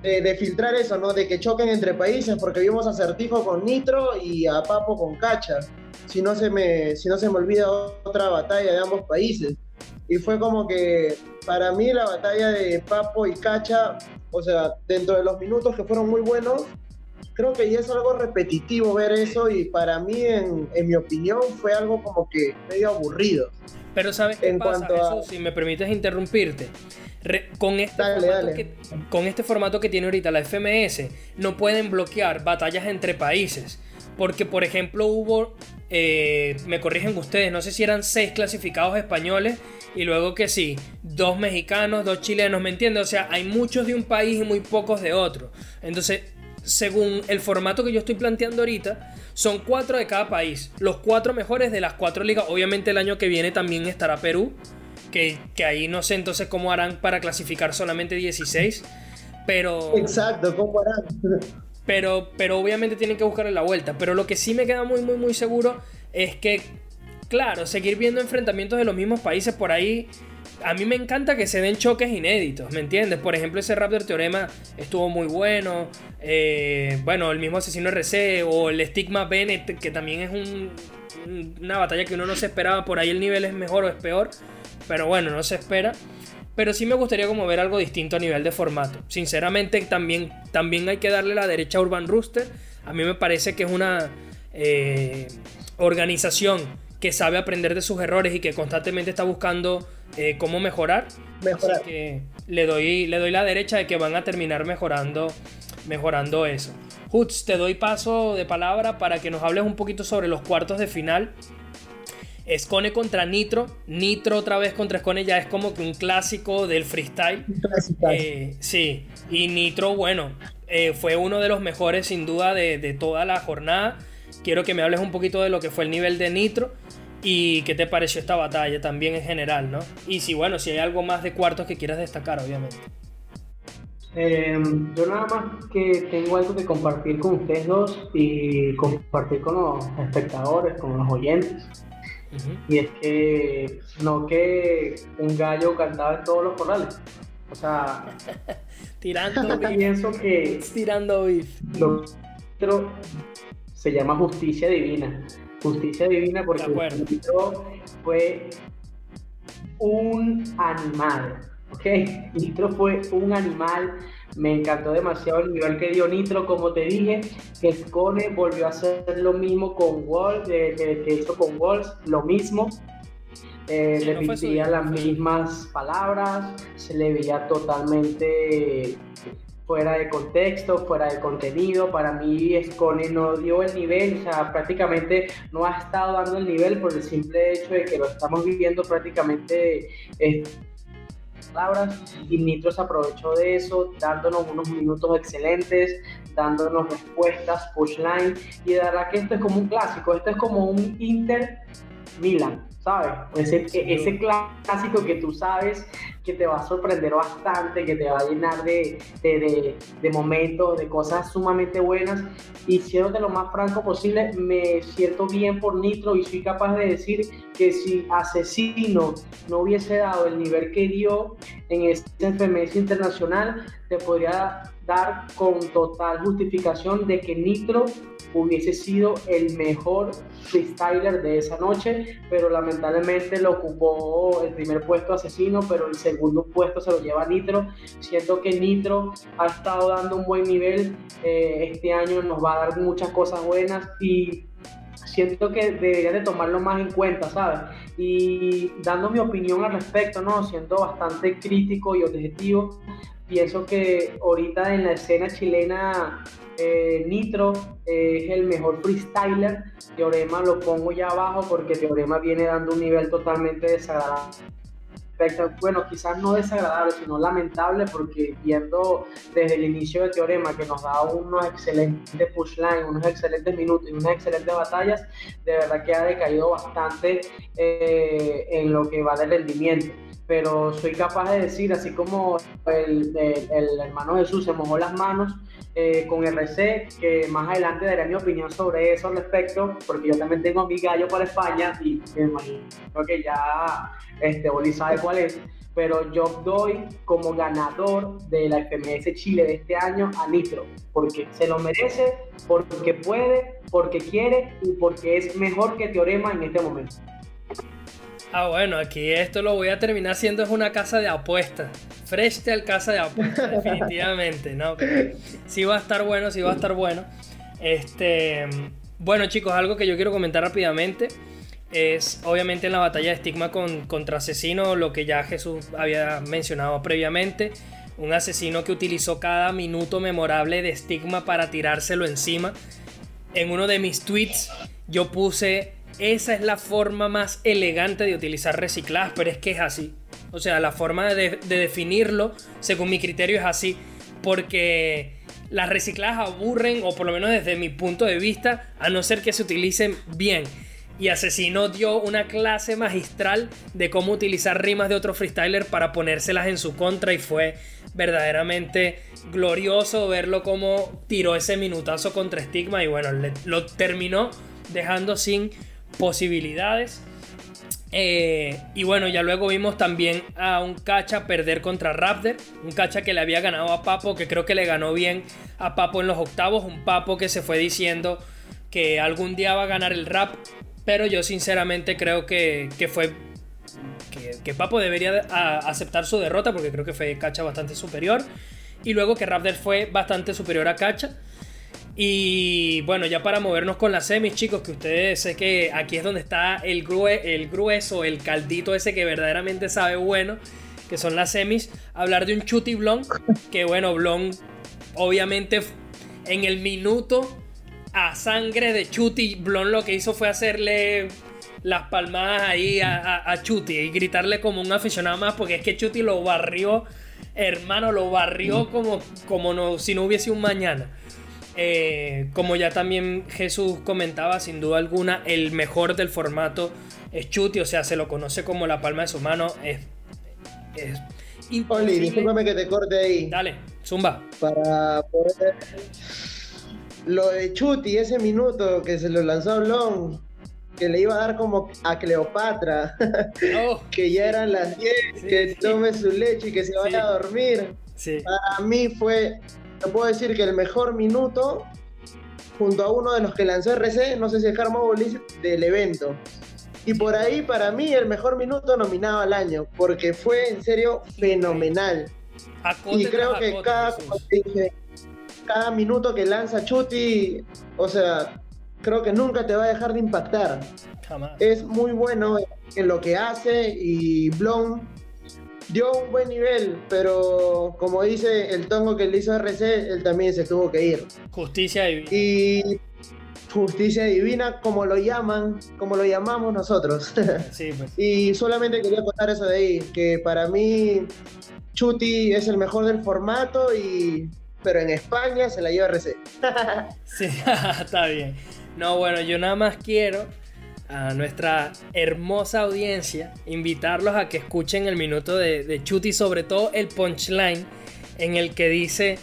de, filtrar eso, ¿no? De que choquen entre países, porque vimos a Certijo con Nitro y a Papo con Cacha. Si no se me, si no se me olvida otra batalla de ambos países. Y fue como que para mí la batalla de Papo y Cacha, o sea, dentro de los minutos que fueron muy buenos, creo que ya es algo repetitivo ver eso y para mí, en, en mi opinión, fue algo como que medio aburrido. Pero ¿sabes qué pasa? Eso, si me permites interrumpirte. Con, este formato Que, con este formato que tiene ahorita la FMS, no pueden bloquear batallas entre países. Porque, por ejemplo, hubo, eh, me corrigen ustedes, no sé si eran seis clasificados españoles y luego que sí, dos mexicanos, dos chilenos, ¿me entiendes? O sea, hay muchos de un país y muy pocos de otro. Entonces, según el formato que yo estoy planteando ahorita, son cuatro de cada país. Los cuatro mejores de las cuatro ligas. Obviamente el año que viene también estará Perú. Que, ahí no sé entonces cómo harán para clasificar solamente 16. Pero. Exacto, ¿cómo harán? Pero, pero obviamente tienen que buscarle la vuelta. Pero lo que sí me queda muy, muy, muy seguro es que, claro, seguir viendo enfrentamientos de los mismos países por ahí a mí me encanta que se den choques inéditos, ¿me entiendes? Por ejemplo, ese Raptor Teorema estuvo muy bueno. Eh, bueno, el mismo Asesino RC o el Stigma Bennett, que también es una batalla que uno no se esperaba. Por ahí el nivel es mejor o es peor. Pero bueno, no se espera. Pero sí me gustaría como ver algo distinto a nivel de formato. Sinceramente, también, también hay que darle la derecha a Urban Rooster. A mí me parece que es una eh, organización que sabe aprender de sus errores y que constantemente está buscando eh, cómo mejorar. Mejorar. que le doy, le doy la derecha de que van a terminar mejorando, mejorando eso. Hutz, te doy paso de palabra para que nos hables un poquito sobre los cuartos de final. Scone contra Nitro. Nitro otra vez contra Scone ya es como que un clásico del freestyle. Eh, sí, y Nitro, bueno, eh, fue uno de los mejores sin duda de, de, toda la jornada. Quiero que me hables un poquito de lo que fue el nivel de Nitro ¿Y qué te pareció esta batalla también en general, no? Y si, bueno, si hay algo más de cuartos que quieras destacar, obviamente. Em, yo nada más que tengo algo que compartir con ustedes dos y compartir con los espectadores, con los oyentes. Y es que no que un gallo cantaba en todos los corrales. O sea, tirando pienso que tirando beef. Lo se llama justicia divina justicia divina porque Nitro fue un animal, ¿ok? Nitro fue un animal, me encantó demasiado el nivel que dio Nitro, como te dije, que Scone volvió a hacer lo mismo con Wolf, eh, que, hizo con lo mismo, eh, repetía las mismas palabras, se le veía totalmente fuera de contexto, fuera de contenido. Para mí, Scone no dio el nivel, o sea, prácticamente no ha estado dando el nivel por el simple hecho de que lo estamos viviendo prácticamente. Eh, palabras y Nitro se aprovechó de eso, dándonos unos minutos excelentes, dándonos respuestas, pushline, y de verdad que esto es como un clásico, esto es como un Inter Milan. ¿Sabes? Ese, ese clásico que tú sabes que te va a sorprender bastante, que te va a llenar de, de, de, momentos, de cosas sumamente buenas. Y de lo más franco posible, me siento bien por Nitro y soy capaz de decir que si Asesino no hubiese dado el nivel que dio en este FMS internacional, te podría dar con total justificación de que Nitro hubiese sido el mejor freestyler de esa noche, pero lamentablemente lo ocupó el primer puesto Asesino, pero el segundo puesto se lo lleva Nitro. Siento que Nitro ha estado dando un buen nivel, eh, este año nos va a dar muchas cosas buenas y siento que debería de tomarlo más en cuenta, ¿sabes? Y dando mi opinión al respecto, ¿no? Siendo bastante crítico y objetivo, pienso que ahorita en la escena chilena eh, Nitro eh, es el mejor freestyler. Teorema lo pongo ya abajo porque Teorema viene dando un nivel totalmente desagradable bueno, quizás no desagradable, sino lamentable, porque viendo desde el inicio del teorema que nos da unos excelentes pushline, unos excelentes minutos y unas excelentes batallas, de verdad que ha decaído bastante eh, en lo que va de rendimiento pero soy capaz de decir, así como el, hermano Jesús se mojó las manos eh, con RC, que más adelante daré mi opinión sobre eso al respecto, porque yo también tengo mi gallo para España y me imagino que ya este, Oli sabe cuál es, pero yo doy como ganador de la FMS Chile de este año a Nitro, porque se lo merece, porque puede, porque quiere y porque es mejor que Teorema en este momento. Ah, bueno, aquí esto lo voy a terminar siendo es una casa de apuestas. Fresh al casa de apuestas, definitivamente, ¿no? sí va a estar bueno, sí va a estar bueno. Este, bueno, chicos, algo que yo quiero comentar rápidamente es obviamente en la batalla de estigma con, contra asesino, lo que ya Jesús había mencionado previamente. Un asesino que utilizó cada minuto memorable de estigma para tirárselo encima. En uno de mis tweets yo puse esa es la forma más elegante de utilizar reciclaje, pero es que es así. O sea, la forma de, definirlo, según mi criterio, es así. Porque las recicladas aburren, o por lo menos desde mi punto de vista, a no ser que se utilicen bien. Y Asesino dio una clase magistral de cómo utilizar rimas de otro freestyler para ponérselas en su contra y fue verdaderamente glorioso verlo como tiró ese minutazo contra Stigma y bueno, lo terminó dejando sin posibilidades. Eh, y bueno, ya luego vimos también a un cacha perder contra Raptor. Un cacha que le había ganado a Papo, que creo que le ganó bien a Papo en los octavos. Un Papo que se fue diciendo que algún día va a ganar el rap. Pero yo sinceramente creo que, fue... Que, Papo debería aceptar su derrota porque creo que fue cacha bastante superior. Y luego que Raptor fue bastante superior a cacha. Y bueno, ya para movernos con las semis, chicos, que ustedes sé que aquí es donde está el, el grueso, el caldito ese que verdaderamente sabe bueno, que son las semis. Hablar de un Chuti Blon, que bueno, Blon obviamente en el minuto a sangre de Chuti, Blon lo que hizo fue hacerle las palmadas ahí a, a, Chuti y gritarle como un aficionado más, porque es que Chuti lo barrió, hermano, lo barrió como, como no, si no hubiese un mañana. Eh, como ya también Jesús comentaba, sin duda alguna, el mejor del formato es Chuti, o sea, se lo conoce como la palma de su mano. Es, es Oli, discúlpame que te corte ahí. Dale, zumba. Para poder. Lo de Chuti, ese minuto que se lo lanzó a Blon, que le iba a dar como a Cleopatra, oh. que ya eran las 10, que tome su leche y que se vaya a dormir. Para mí fue te puedo decir que el mejor minuto, junto a uno de los que lanzó RC, no sé si es Carmo Bolis, del evento. Y por ahí, para mí, el mejor minuto nominado al año, porque fue en serio fenomenal. y creo que cada, cada minuto que lanza Chuti, o sea, creo que nunca te va a dejar de impactar. Es muy bueno en lo que hace y Blon dio un buen nivel, pero como dice el tongo que le hizo RC, él también se tuvo que ir. Justicia divina. Y justicia divina, como lo llaman, como lo llamamos nosotros. Sí, pues. y solamente quería contar eso de ahí, que para mí Chuti es el mejor del formato y pero en España se la lleva RC. sí, está bien. No, bueno, yo nada más quiero a nuestra hermosa audiencia, invitarlos a que escuchen el minuto de, Chuti, sobre todo el punchline en el que dice,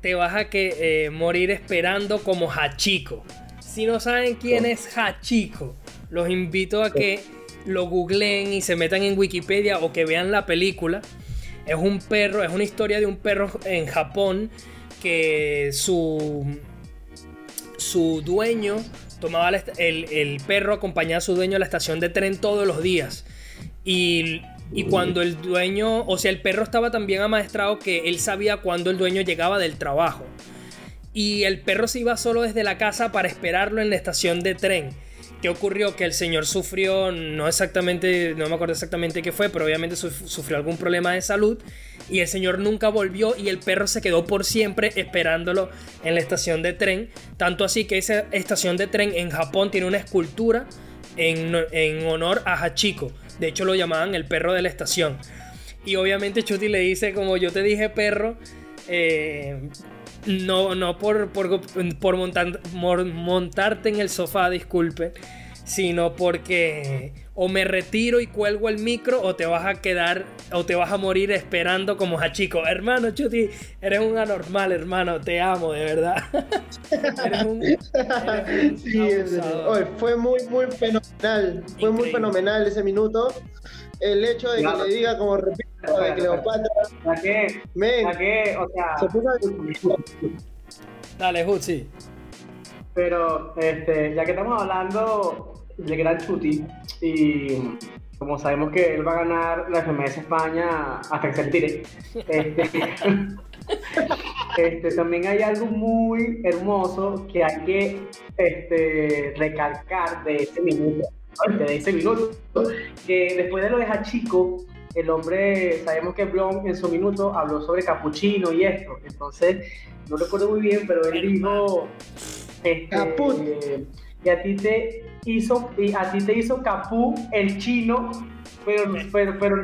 te vas a que, eh, morir esperando como Hachiko. Si no saben quién es Hachiko, los invito a que lo googleen y se metan en Wikipedia o que vean la película. Es un perro, es una historia de un perro en Japón que su, su dueño tomaba el, perro acompañaba a su dueño a la estación de tren todos los días. Y, cuando el dueño, o sea, el perro estaba tan bien amaestrado que él sabía cuándo el dueño llegaba del trabajo. Y el perro se iba solo desde la casa para esperarlo en la estación de tren. ¿Qué ocurrió? Que el señor sufrió, no exactamente, no me acuerdo exactamente qué fue, pero obviamente sufrió algún problema de salud y el señor nunca volvió y el perro se quedó por siempre esperándolo en la estación de tren. Tanto así que esa estación de tren en Japón tiene una escultura en, honor a Hachiko. De hecho lo llamaban el perro de la estación. Y obviamente Chuti le dice, como yo te dije, perro, eh, no, no por, por, por montarte en el sofá, disculpe, sino porque o me retiro y cuelgo el micro o te vas a quedar o te vas a morir esperando como Hachico. Hermano Chuti, eres un anormal, hermano, te amo, de verdad. eres un, sí, fue muy, muy fenomenal, fue muy fenomenal ese minuto. El hecho de que le diga como repito de Cleopatra. ¿A qué? ¿A qué? O sea. Se puso Dale, Jutsi. Pero, este, ya que estamos hablando de Gran Chuti y como sabemos que él va a ganar la FMS España hasta que se retire, este, este, también hay algo muy hermoso que hay que este, recalcar de ese minuto, de ese minuto, que después de lo de Chico, el hombre, sabemos que Blom en su minuto habló sobre capuchino y esto, entonces no recuerdo muy bien, pero él dijo... Este, y a ti te hizo, y a ti te hizo Capú el chino, pero, pero, pero,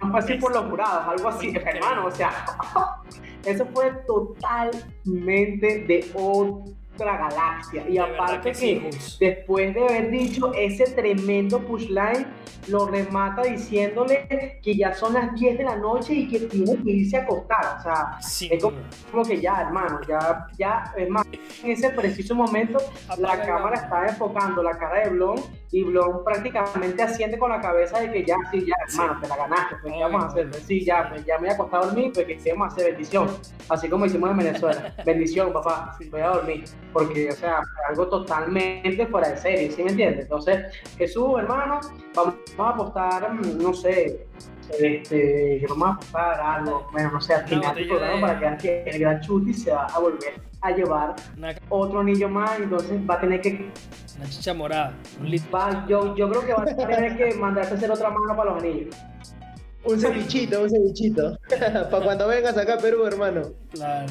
no fue así por los jurados, algo así, hermano, o sea, eso fue totalmente de otro galaxia. Y aparte que, después de haber dicho ese tremendo pushline, lo remata diciéndole que ya son las 10 de la noche y que tiene que irse a acostar. O sea, es como, que ya, hermano, ya, ya, es más, en ese preciso momento la cámara está enfocando la cara de Blon y Blon prácticamente asciende con la cabeza de que ya, sí, ya, hermano, te la ganaste, pues, ¿qué vamos a hacer? Sí, ya, pues, ya me he acostado a dormir, pues, que vamos a hacer? Bendición. Así como hicimos en Venezuela. Bendición, papá, voy a dormir porque, o sea, algo totalmente fuera de serie, ¿sí me entiendes? Entonces, Jesús, hermano, vamos, a apostar, mm, no sé, este, que vamos a apostar algo, bueno, no sé, al final del programa para que el gran Chuti se va a volver a llevar otro anillo más, entonces va a tener que... Una chicha morada, un yo, yo creo que va a tener que mandarse a hacer otra mano para los anillos. Un cevichito, un cevichito. para cuando vengas acá a Perú, hermano. Claro.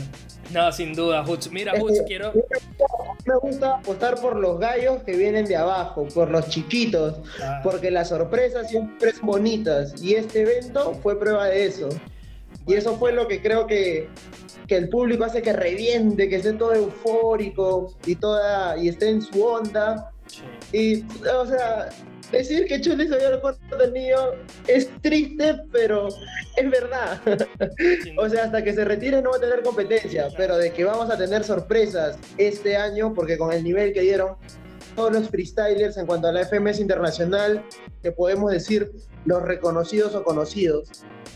No, sin duda, Hutz. Mira, Hutz, quiero. Me gusta apostar por los gallos que vienen de abajo, por los chiquitos, porque las sorpresas siempre son bonitas. Y este evento fue prueba de eso. Y eso fue lo que creo que, que el público hace que reviente, que esté todo eufórico y, toda, y esté en su onda. Y, o sea, decir que Chuli se el cuarto del niño es triste, pero es verdad. o sea, hasta que se retire no va a tener competencia, pero de que vamos a tener sorpresas este año, porque con el nivel que dieron todos los freestylers en cuanto a la FMS internacional, que podemos decir los reconocidos o conocidos,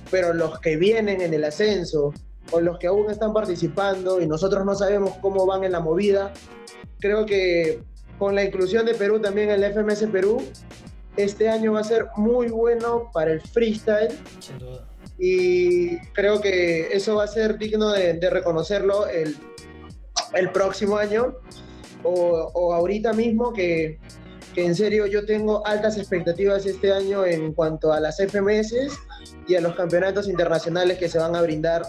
pero los que vienen en el ascenso o los que aún están participando y nosotros no sabemos cómo van en la movida, creo que con la inclusión de Perú también en la FMS Perú, este año va a ser muy bueno para el freestyle. Sin duda. Y creo que eso va a ser digno de, reconocerlo el, el, próximo año o, o ahorita mismo que, que, en serio yo tengo altas expectativas este año en cuanto a las FMS y a los campeonatos internacionales que se van a brindar.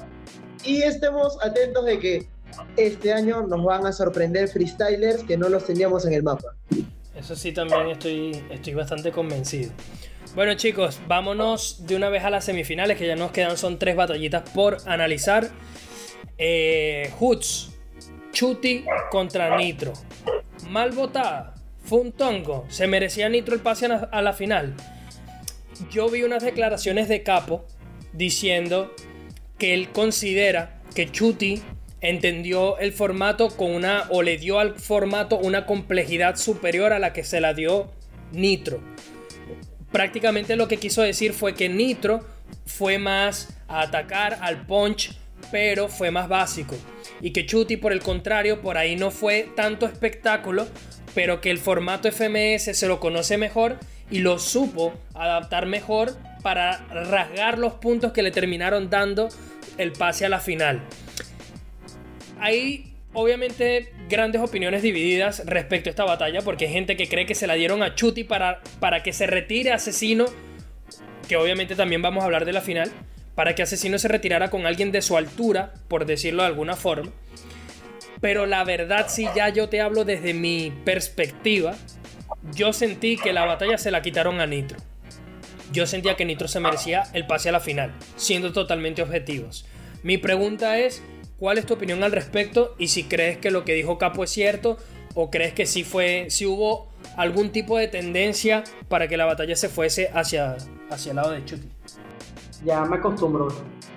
Y estemos atentos de que este año nos van a sorprender freestylers que no los teníamos en el mapa. Eso sí, también estoy, estoy bastante convencido. Bueno chicos, vámonos de una vez a las semifinales, que ya nos quedan, son tres batallitas por analizar. Eh, Hoots, Chuti contra Nitro. Mal votada, fue un tongo, se merecía Nitro el pase a la final. Yo vi unas declaraciones de Capo diciendo que él considera que Chuti entendió el formato con una o le dio al formato una complejidad superior a la que se la dio Nitro. Prácticamente lo que quiso decir fue que Nitro fue más a atacar al punch, pero fue más básico. Y que Chuti, por el contrario, por ahí no fue tanto espectáculo, pero que el formato FMS se lo conoce mejor y lo supo adaptar mejor para rasgar los puntos que le terminaron dando el pase a la final hay obviamente grandes opiniones divididas respecto a esta batalla, porque hay gente que cree que se la dieron a Chuti para, para que se retire Asesino, que obviamente también vamos a hablar de la final, para que Asesino se retirara con alguien de su altura, por decirlo de alguna forma. Pero la verdad, si ya yo te hablo desde mi perspectiva, yo sentí que la batalla se la quitaron a Nitro. yo sentía que Nitro se merecía el pase a la final, siendo totalmente objetivos. Mi pregunta es, ¿cuál es tu opinión al respecto? Y si crees que lo que dijo Capo es cierto, o crees que sí fue, si hubo algún tipo de tendencia para que la batalla se fuese hacia, hacia el lado de Chuti. Ya me acostumbro.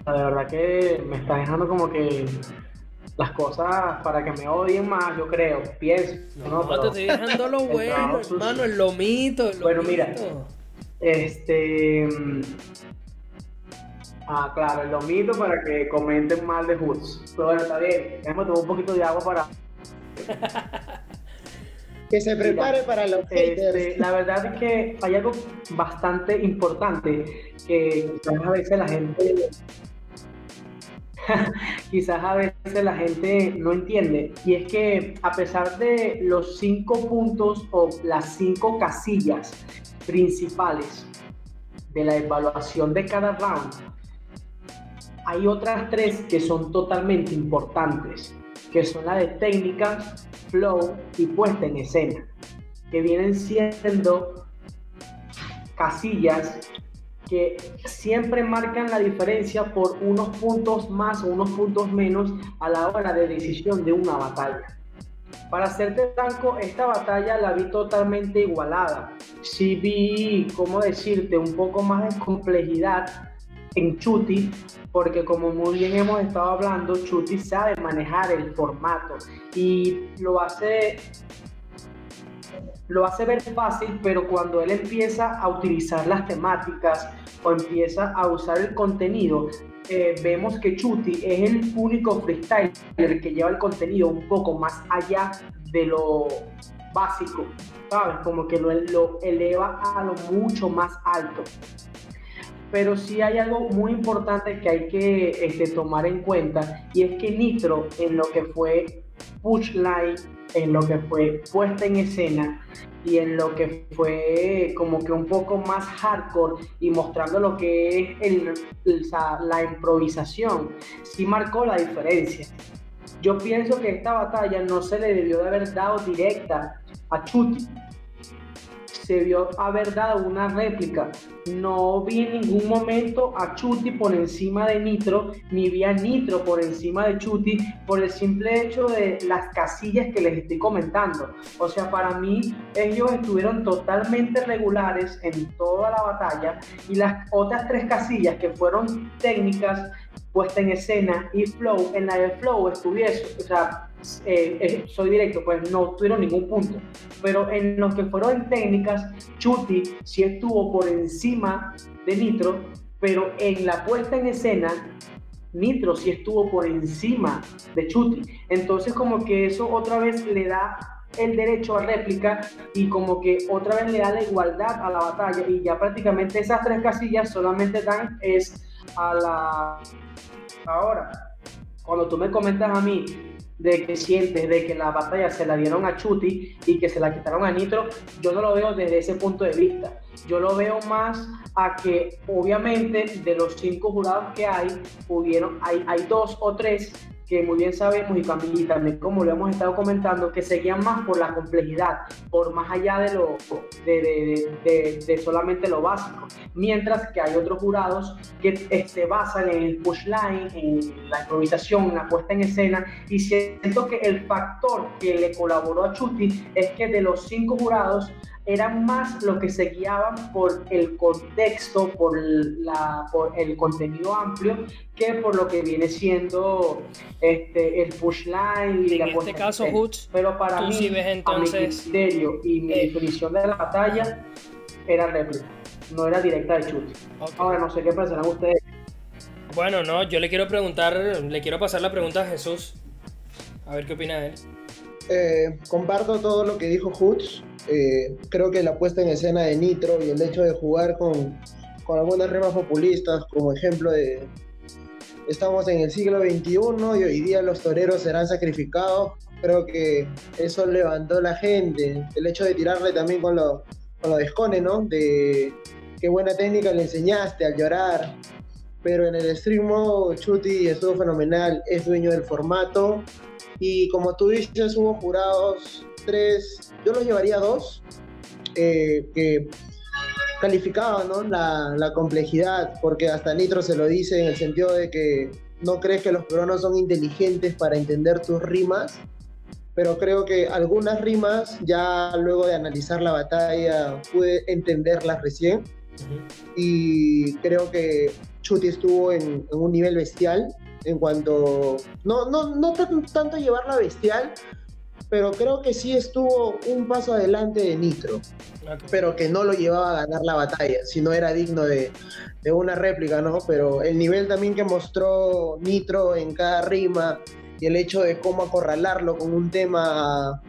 La verdad que me está dejando como que las cosas para que me odien más, yo creo, pienso. No, te estoy dejando lo bueno, hermano, el lomito. El bueno, mira, este. Ah, claro, el lomito para que comenten mal de Hoods. Pero bueno, está bien. Déjame tomar un poquito de agua para. que se prepare para los este, La verdad es que hay algo bastante importante que a veces la gente quizás a veces la gente no entiende. Y es que a pesar de los cinco puntos o las cinco casillas principales de la evaluación de cada round, hay otras tres que son totalmente importantes, que son la de técnica, flow y puesta en escena, que vienen siendo casillas que siempre marcan la diferencia por unos puntos más o unos puntos menos a la hora de decisión de una batalla. Para serte franco, esta batalla la vi totalmente igualada. Sí vi, ¿cómo decirte?, un poco más de complejidad en Chuti, porque como muy bien hemos estado hablando, Chuti sabe manejar el formato y lo hace lo hace ver fácil, pero cuando él empieza a utilizar las temáticas o empieza a usar el contenido, eh, vemos que Chuti es el único freestyler que lleva el contenido un poco más allá de lo básico, ¿sabes? Como que lo, lo eleva a lo mucho más alto. Pero sí hay algo muy importante que hay que este, tomar en cuenta y es que Nitro en lo que fue Push Line en lo que fue puesta en escena y en lo que fue como que un poco más hardcore y mostrando lo que es la improvisación, sí marcó la diferencia. Yo pienso que esta batalla no se le debió de haber dado directa a Chuti, se vio haber dado una réplica. No vi en ningún momento a Chuti por encima de Nitro, ni vi a Nitro por encima de Chuti, por el simple hecho de las casillas que les estoy comentando. O sea, para mí ellos estuvieron totalmente regulares en toda la batalla y las otras tres casillas que fueron técnicas, puesta en escena y flow, en la de flow estuviese, o sea, eh, soy directo, pues no tuvieron ningún punto. Pero en los que fueron técnicas, Chuti sí estuvo por encima de Nitro, pero en la puesta en escena, Nitro sí estuvo por encima de Chuti. Entonces como que eso otra vez le da el derecho a réplica y como que otra vez le da la igualdad a la batalla y ya prácticamente esas tres casillas solamente dan es a la ahora cuando tú me comentas a mí de que sientes de que la batalla se la dieron a Chuti y que se la quitaron a Nitro, yo no lo veo desde ese punto de vista. Yo lo veo más a que obviamente de los cinco jurados que hay, hubieron, hay, hay dos o tres que muy bien sabemos y también como lo hemos estado comentando, que seguían más por la complejidad, por más allá de, lo, de, de, solamente lo básico. Mientras que hay otros jurados que se este, basan en el push line, en la improvisación, en la puesta en escena, y siento que el factor que le colaboró a Chuti es que de los cinco jurados, eran más lo que se guiaban por el contexto, por, la, por el contenido amplio, que por lo que viene siendo este, el push line y en este caso, Hutch, Pero para mí, entonces, a mi criterio y mi eh, definición de la batalla, era réplica, no era directa de chute. Ahora no sé qué pensarán ustedes. Bueno, no, yo le quiero preguntar, le quiero pasar la pregunta a Jesús. A ver qué opina él. Eh, comparto todo lo que dijo Hutch. Eh, creo que la puesta en escena de Nitro y el hecho de jugar con, con algunas remas populistas, como ejemplo de estamos en el siglo XXI y hoy día los toreros serán sacrificados, creo que eso levantó la gente. El hecho de tirarle también con lo, con lo descone, ¿no? De qué buena técnica le enseñaste al llorar. Pero en el stream Chuti estuvo fenomenal, es dueño del formato. Y como tú dices, hubo jurados tres, yo los llevaría dos, eh, que calificaba ¿no? la, la, complejidad, porque hasta Nitro se lo dice en el sentido de que no crees que los peruanos son inteligentes para entender tus rimas, pero creo que algunas rimas, ya luego de analizar la batalla, pude entenderlas recién. Y creo que Chuti estuvo en, un nivel bestial en cuanto, no, no, no tanto llevarla bestial, pero creo que sí estuvo un paso adelante de Nitro, pero que no lo llevaba a ganar la batalla, si no era digno de, de, una réplica, ¿no? Pero el nivel también que mostró Nitro en cada rima y el hecho de cómo acorralarlo con un tema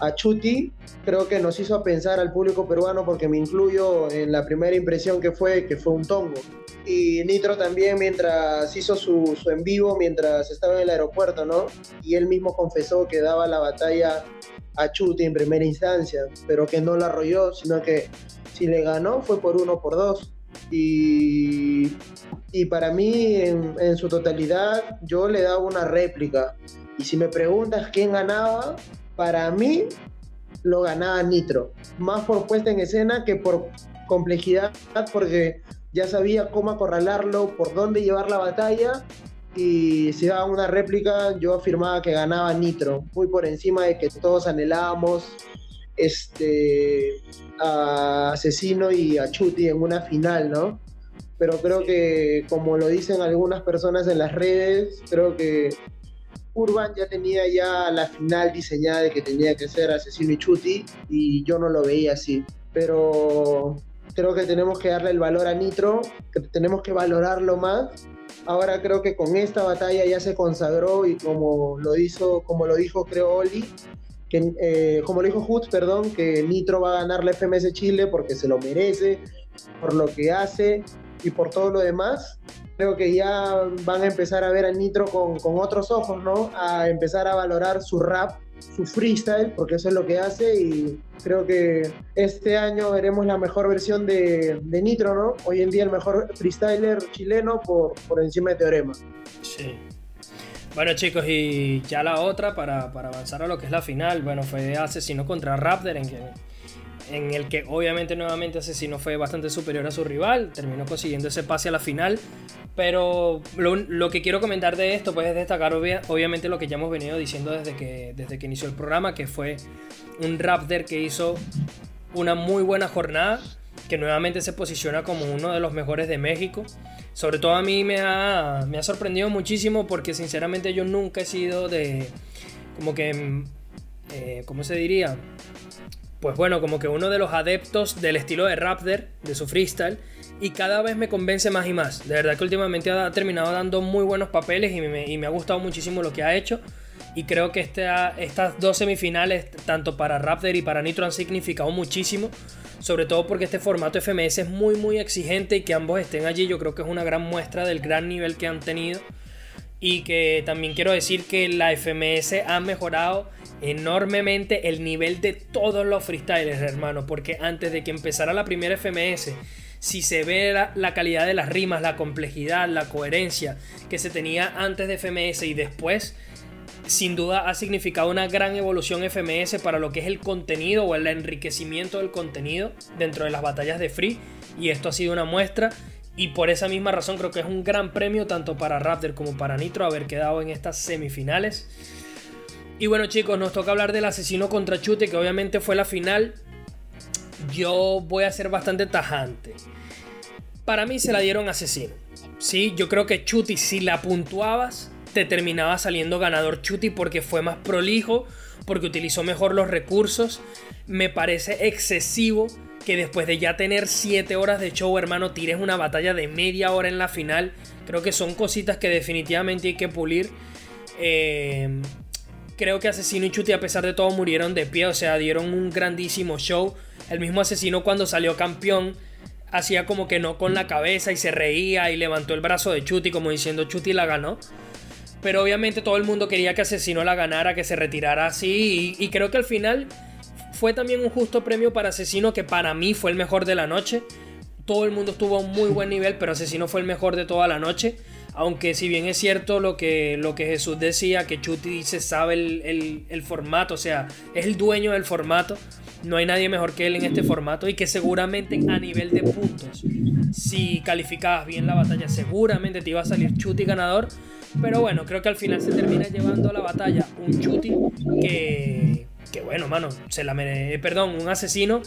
a Chuti, creo que nos hizo pensar al público peruano, porque me incluyo en la primera impresión que fue que fue un tongo. Y Nitro también mientras hizo su, su en vivo, mientras estaba en el aeropuerto, ¿no? Y él mismo confesó que daba la batalla a Chuti en primera instancia, pero que no la arrolló, sino que si le ganó fue por uno por dos. Y, y para mí, en, en, su totalidad, yo le daba una réplica. Y si me preguntas quién ganaba, para mí lo ganaba Nitro. Más por puesta en escena que por complejidad, porque ya sabía cómo acorralarlo, por dónde llevar la batalla. Y si daba una réplica, yo afirmaba que ganaba Nitro, muy por encima de que todos anhelábamos este, a Asesino y a Chuti en una final, ¿no? Pero creo que, como lo dicen algunas personas en las redes, creo que Urban ya tenía ya la final diseñada de que tenía que ser Asesino y Chuti y yo no lo veía así. Pero creo que tenemos que darle el valor a Nitro, que tenemos que valorarlo más. Ahora creo que con esta batalla ya se consagró y como lo hizo, como lo dijo creo Oli, que, eh, como lo dijo Hutz, perdón, que Nitro va a ganar la FMS Chile porque se lo merece, por lo que hace y por todo lo demás creo que ya van a empezar a ver a Nitro con, con, otros ojos, ¿no? A empezar a valorar su rap, su freestyle, porque eso es lo que hace y creo que este año veremos la mejor versión de, de Nitro, ¿no? Hoy en día el mejor freestyler chileno por, por encima de Teorema. Sí. Bueno chicos, y ya la otra para, para avanzar a lo que es la final, bueno, fue Asesino contra Raptor en que en el que obviamente nuevamente Asesino fue bastante superior a su rival, terminó consiguiendo ese pase a la final, pero lo, que quiero comentar de esto pues es destacar obviamente lo que ya hemos venido diciendo desde que, desde que inició el programa, que fue un Raptor que hizo una muy buena jornada, que nuevamente se posiciona como uno de los mejores de México. Sobre todo a mí me ha, me ha sorprendido muchísimo porque sinceramente yo nunca he sido de, como que, eh, ¿cómo se diría? Pues bueno, como que uno de los adeptos del estilo de Raptor, de su freestyle, y cada vez me convence más y más. De verdad que últimamente ha terminado dando muy buenos papeles y me, ha gustado muchísimo lo que ha hecho. Y creo que estas dos semifinales, tanto para Raptor y para Nitro, han significado muchísimo. Sobre todo porque este formato FMS es muy muy exigente y que ambos estén allí yo creo que es una gran muestra del gran nivel que han tenido. Y que también quiero decir que la FMS ha mejorado enormemente el nivel de todos los freestylers, hermano. Porque antes de que empezara la primera FMS, si se ve la, calidad de las rimas, la complejidad, la coherencia que se tenía antes de FMS y después, sin duda ha significado una gran evolución FMS para lo que es el contenido o el enriquecimiento del contenido dentro de las batallas de Free. Y esto ha sido una muestra. Y por esa misma razón creo que es un gran premio tanto para Raptor como para Nitro haber quedado en estas semifinales. Y bueno chicos, nos toca hablar del asesino contra Chute, que obviamente fue la final. Yo voy a ser bastante tajante. Para mí se la dieron asesino. Sí, yo creo que Chuti, si la puntuabas, te terminaba saliendo ganador Chuti porque fue más prolijo, porque utilizó mejor los recursos. Me parece excesivo que después de ya tener 7 horas de show, hermano, tires una batalla de media hora en la final. Creo que son cositas que definitivamente hay que pulir. Eh, creo que Asesino y Chuti a pesar de todo murieron de pie, o sea, dieron un grandísimo show. El mismo Asesino cuando salió campeón hacía como que no con la cabeza y se reía y levantó el brazo de Chuti como diciendo Chuti la ganó. Pero obviamente todo el mundo quería que Asesino la ganara, que se retirara así y, y creo que al final fue también un justo premio para Asesino que para mí fue el mejor de la noche. Todo el mundo estuvo a un muy buen nivel, pero Asesino fue el mejor de toda la noche. Aunque si bien es cierto lo que, lo que Jesús decía, que Chuti se sabe el, el formato, o sea, es el dueño del formato, no hay nadie mejor que él en este formato y que seguramente a nivel de puntos, si calificabas bien la batalla, seguramente te iba a salir Chuti ganador. Pero bueno, creo que al final se termina llevando la batalla un Chuti que, que bueno, mano, se la merece, perdón, un asesino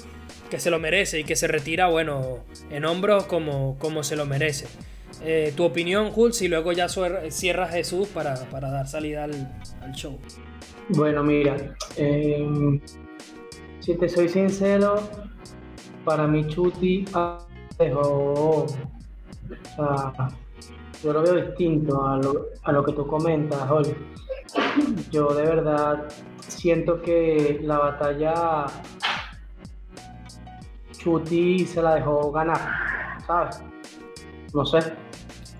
que se lo merece y que se retira, bueno, en hombros como, como se lo merece. Eh, tu opinión, Jules, y luego ya cierra Jesús para, dar salida al, show. Bueno, mira, em, si te soy sincero, para mí Chuti dejó, o sea, yo lo veo distinto a lo, a lo que tú comentas, Oli. Yo de verdad siento que la batalla Chuti se la dejó ganar, ¿sabes? No sé.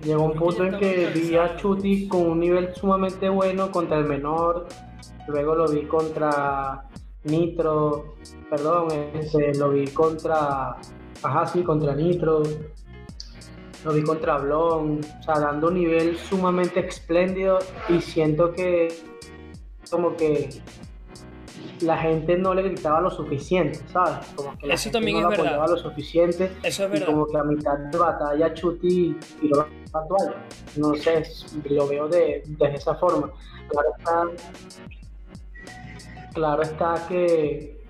Llegó un punto en que vi a Chuti con un nivel sumamente bueno contra el menor. Luego lo vi contra Nitro, perdón, ese, lo vi contra, ajá, sí, contra Nitro. Lo vi contra Blon, o sea, dando un nivel sumamente espléndido y siento que como que la gente no le gritaba lo suficiente, ¿sabes? Como que la Eso gente también no es lo verdad. apoyaba lo suficiente. Eso es y verdad. como que a mitad de batalla Chuti tiró la toalla. No sé, lo veo de, de esa forma. Claro está, claro está que,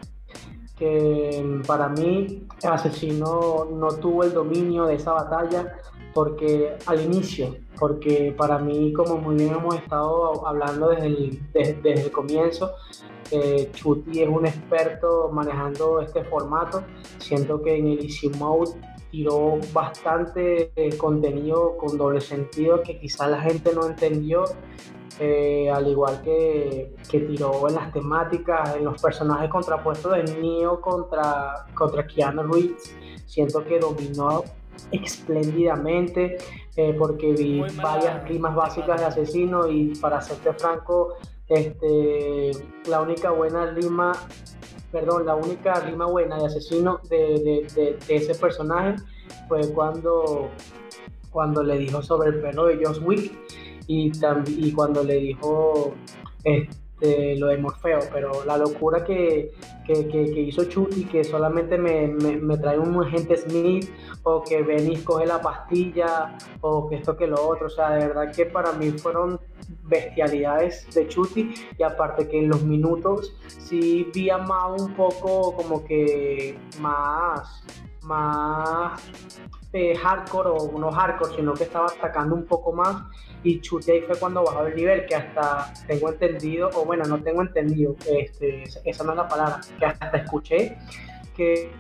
que para mí Asesino no tuvo el dominio de esa batalla porque al inicio, porque para mí, como muy bien hemos estado hablando desde el, desde, el comienzo, eh, Chuti es un experto manejando este formato. Siento que en el Easy Mode tiró bastante eh, contenido con doble sentido que quizás la gente no entendió. Eh, al igual que, que, tiró en las temáticas, en los personajes contrapuestos de Neo contra, contra Keanu Reeves, siento que dominó espléndidamente eh, porque vi varias rimas básicas de asesino y para serte franco este, la única buena rima, perdón, la única rima buena de asesino de, de, de, de ese personaje fue cuando, cuando le dijo sobre el perro de Josh Wick y, cuando le dijo este, lo de Morfeo, pero la locura que, hizo Chuti, que solamente me, trae un agente Smith, o que Benny coge la pastilla, o que esto que lo otro, o sea, de verdad que para mí fueron bestialidades de Chuti, y aparte que en los minutos sí vi a un poco como que más más eh, hardcore o no hardcore, sino que estaba atacando un poco más y Chuti ahí fue cuando bajó el nivel, que hasta tengo entendido, o bueno, no tengo entendido, este, esa no es la palabra, que hasta escuché que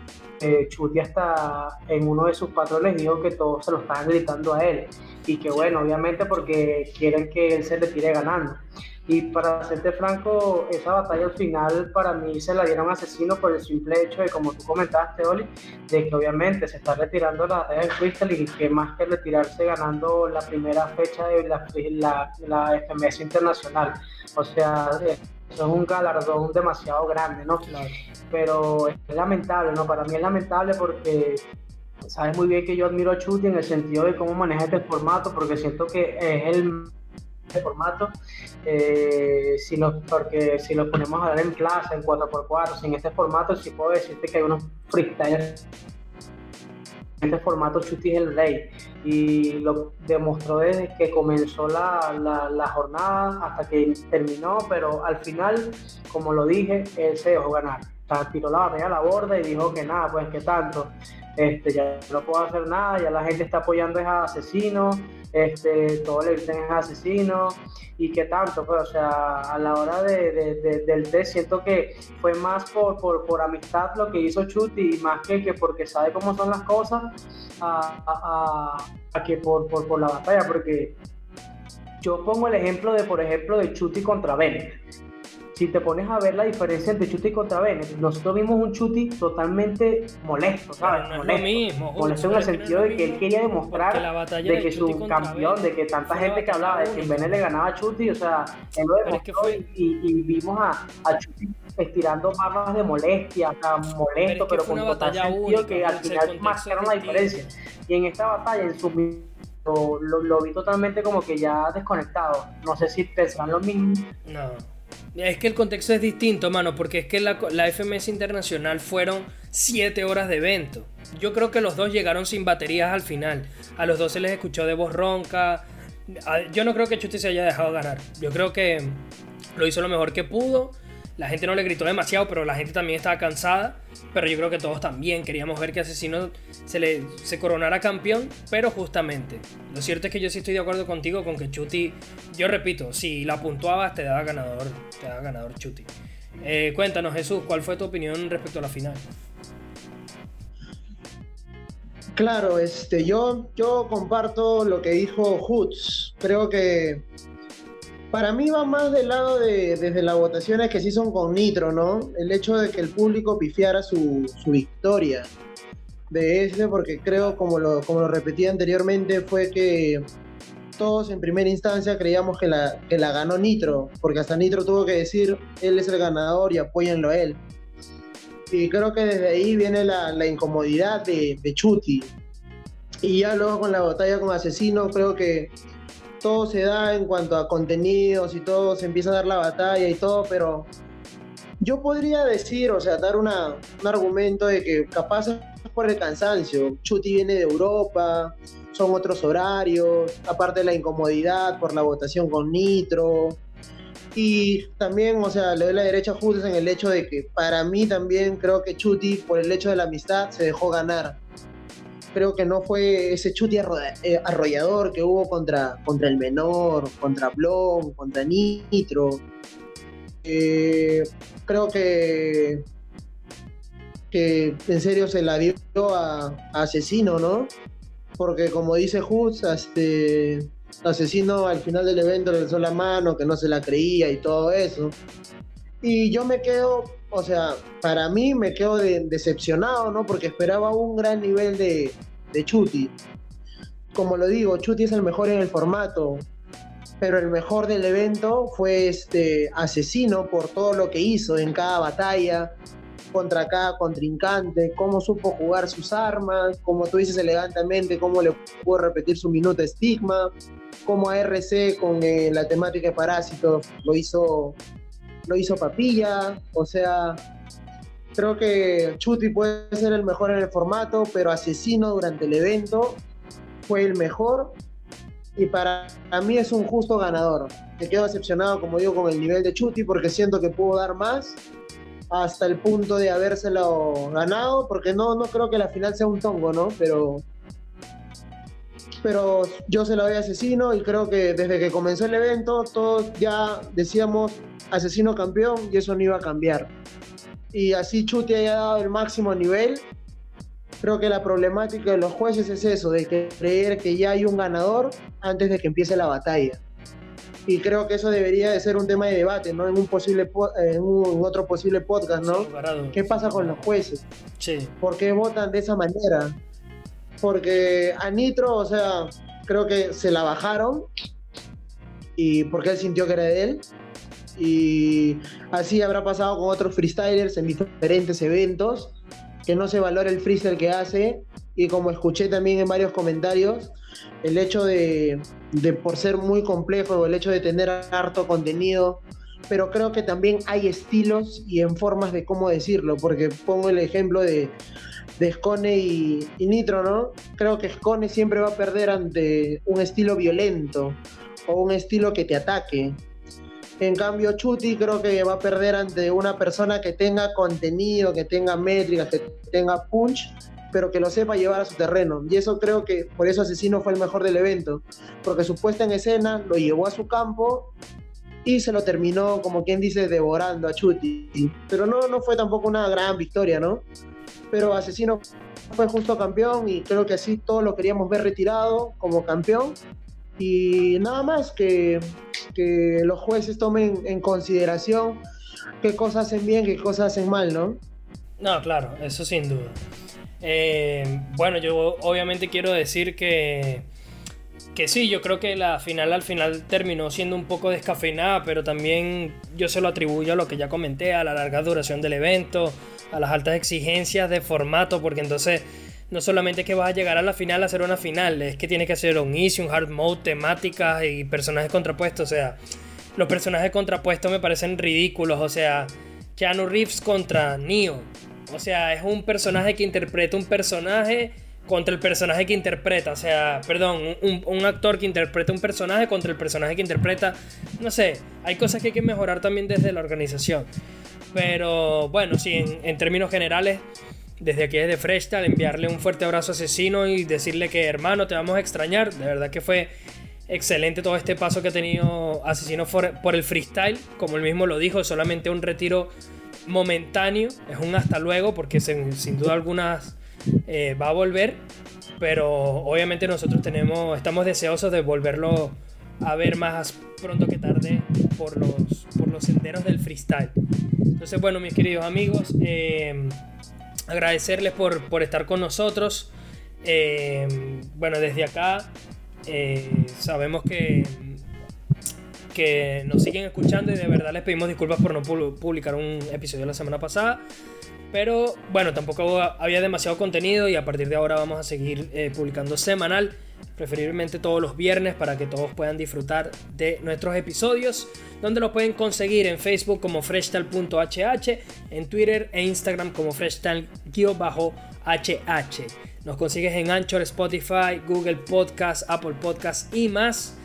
eh, Chuti hasta en uno de sus patrones dijo que todos se lo estaban gritando a él y que bueno, obviamente porque quieren que él se retire ganando. Y para serte franco, esa batalla al final para mí se la dieron asesino por el simple hecho de, como tú comentaste, Oli, de que obviamente se está retirando la batalla de Crystal y que más que retirarse ganando la primera fecha de la, la, la FMS internacional. O sea, eso es un galardón demasiado grande, ¿no? Claro. Pero es lamentable, ¿no? Para mí es lamentable porque sabes muy bien que yo admiro a Chuti en el sentido de cómo maneja este formato, porque siento que es el formato, eh, porque si lo ponemos a ver en clase, en 4x4, en este formato, sí puedo decirte que hay unos freestylers. En este formato Chuti el rey y lo demostró desde que comenzó la, la, la, jornada hasta que terminó, pero al final, como lo dije, él se dejó ganar. O sea, tiró la batalla a la borda y dijo que nada, pues que tanto, este, ya no puedo hacer nada, ya la gente está apoyando a asesino, este, todo le dicen es asesino y que tanto, pues, o sea, a la hora de, de, del test siento que fue más por, por, por, amistad lo que hizo Chuti y más que, que porque sabe cómo son las cosas a, a, a que por, por, por la batalla, porque yo pongo el ejemplo de, por ejemplo, de Chuti contra Bennett si te pones a ver la diferencia entre Chuti contra Bennett, nosotros vimos un Chuti totalmente molesto, ¿sabes? No molesto. es lo mismo. Molesto en el sentido de que él quería demostrar de que su campeón, de que tanta gente que hablaba de que Bennett le ganaba a Chuti, o sea, él lo demostró es que fue... y, y, vimos a, a Chuti estirando barras de molestia, o sea, molesto, pero, pero con total sentido única, que al final marcaron la diferencia. Y en esta batalla, en sus lo, vi totalmente como que ya desconectado. No sé si pensaban lo mismo. No. Es que el contexto es distinto, mano, porque es que la, la FMS Internacional fueron 7 horas de evento. Yo creo que los dos llegaron sin baterías al final. A los dos se les escuchó de voz ronca. Yo no creo que Chuti se haya dejado ganar. Yo creo que lo hizo lo mejor que pudo. La gente no le gritó demasiado, pero la gente también estaba cansada. Pero yo creo que todos también queríamos ver que Asesino se, le, se coronara campeón. Pero justamente, lo cierto es que yo sí estoy de acuerdo contigo con que Chuti, yo repito, si la puntuabas te daba ganador, te daba ganador Chuti. Eh, cuéntanos Jesús, ¿cuál fue tu opinión respecto a la final? Claro, este, yo, yo comparto lo que dijo Hoods. Creo que para mí va más del lado de desde las votaciones que sí son con Nitro, ¿no? El hecho de que el público pifiara su, victoria de ese, porque creo, como lo, como lo repetí anteriormente, fue que todos en primera instancia creíamos que la, que la ganó Nitro, porque hasta Nitro tuvo que decir, él es el ganador y apóyenlo a él. Y creo que desde ahí viene la, incomodidad de, de, Chuti. Y ya luego con la batalla con Asesino, creo que todo se da en cuanto a contenidos y todo, se empieza a dar la batalla y todo, pero yo podría decir, o sea, dar una, un argumento de que capaz es por el cansancio. Chuti viene de Europa, son otros horarios, aparte de la incomodidad por la votación con Nitro. Y también, o sea, le doy la derecha justo en el hecho de que para mí también creo que Chuti, por el hecho de la amistad, se dejó ganar. Creo que no fue ese Chuti eh, arrollador que hubo contra, contra el menor, contra Blon, contra Nitro. Eh, creo que, que en serio se la dio a, Asesino, ¿no? Porque como dice Hoods, este, asesino al final del evento le alzó la mano, que no se la creía y todo eso. Y yo me quedo, o sea, para mí me quedo decepcionado, ¿no? Porque esperaba un gran nivel de, de Chuti. Como lo digo, Chuti es el mejor en el formato, pero el mejor del evento fue este asesino por todo lo que hizo en cada batalla, contra cada contrincante, cómo supo jugar sus armas, como tú dices elegantemente, cómo le pudo repetir su minuto estigma, cómo ARC con eh, la temática de parásitos lo hizo, lo hizo papilla, o sea, creo que Chuti puede ser el mejor en el formato, pero Asesino durante el evento fue el mejor y para mí es un justo ganador. Me quedo decepcionado, como digo, con el nivel de Chuti porque siento que pudo dar más hasta el punto de habérselo ganado, porque no, no creo que la final sea un tongo, ¿no? Pero, pero yo se lo doy Asesino y creo que desde que comenzó el evento todos ya decíamos Asesino campeón y eso no iba a cambiar. Y así Chuti haya dado el máximo nivel, creo que la problemática de los jueces es eso, de creer que ya hay un ganador antes de que empiece la batalla y creo que eso debería de ser un tema de debate, ¿no? En un posible en un otro posible podcast, ¿no? ¿Qué pasa con los jueces? Sí. ¿Por qué votan de esa manera? Porque a Nitro, o sea, creo que se la bajaron y porque él sintió que era de él. Y así habrá pasado con otros freestylers en diferentes eventos, que no se valora el freestyle que hace. Y como escuché también en varios comentarios, el hecho de, por ser muy complejo, el hecho de tener harto contenido, pero creo que también hay estilos y en formas de cómo decirlo, porque pongo el ejemplo de, de Scone y, Nitro, ¿no? Creo que Scone siempre va a perder ante un estilo violento o un estilo que te ataque. En cambio, Chuti creo que va a perder ante una persona que tenga contenido, que tenga métricas, que tenga punch pero que lo sepa llevar a su terreno. Y eso creo que por eso Asesino fue el mejor del evento, porque su puesta en escena lo llevó a su campo y se lo terminó, como quien dice, devorando a Chuti. Pero no, no fue tampoco una gran victoria, ¿no? Pero Asesino fue justo campeón y creo que así todos lo queríamos ver retirado como campeón. Y nada más que, que los jueces tomen en consideración qué cosas hacen bien, qué cosas hacen mal, ¿no? No, claro, eso sin duda. Eh, bueno, yo obviamente quiero decir que, que sí, yo creo que la final al final terminó siendo un poco descafeinada, pero también yo se lo atribuyo a lo que ya comenté, a la larga duración del evento, a las altas exigencias de formato, porque entonces no solamente que vas a llegar a la final a hacer una final, es que tiene que ser un easy, un hard mode, temáticas y personajes contrapuestos. O sea, los personajes contrapuestos me parecen ridículos. O sea, Keanu Reeves contra Neo. O sea, es un personaje que interpreta un personaje contra el personaje que interpreta. O sea, perdón, un, actor que interpreta un personaje contra el personaje que interpreta. No sé, hay cosas que hay que mejorar también desde la organización. Pero bueno, sí, en términos generales, desde aquí desde Freshtal, enviarle un fuerte abrazo a Asesino y decirle que hermano, te vamos a extrañar. De verdad que fue excelente todo este paso que ha tenido Asesino por, el freestyle. Como él mismo lo dijo, solamente un retiro momentáneo. Es un hasta luego porque sin, duda algunas eh, va a volver. Pero obviamente nosotros tenemos, estamos deseosos de volverlo a ver más pronto que tarde por los, por los senderos del freestyle. Entonces, bueno, mis queridos amigos, eh, agradecerles por, por estar con nosotros. Eh, bueno, desde acá eh, sabemos que, que nos siguen escuchando y de verdad les pedimos disculpas por no publicar un episodio la semana pasada. Pero bueno, tampoco había demasiado contenido y a partir de ahora vamos a seguir eh, publicando semanal, preferiblemente todos los viernes para que todos puedan disfrutar de nuestros episodios donde lo pueden conseguir en Facebook como freshtal.hh, en Twitter e Instagram como freshtal-hh. Nos consigues en Anchor, Spotify, Google Podcast, Apple Podcast y más.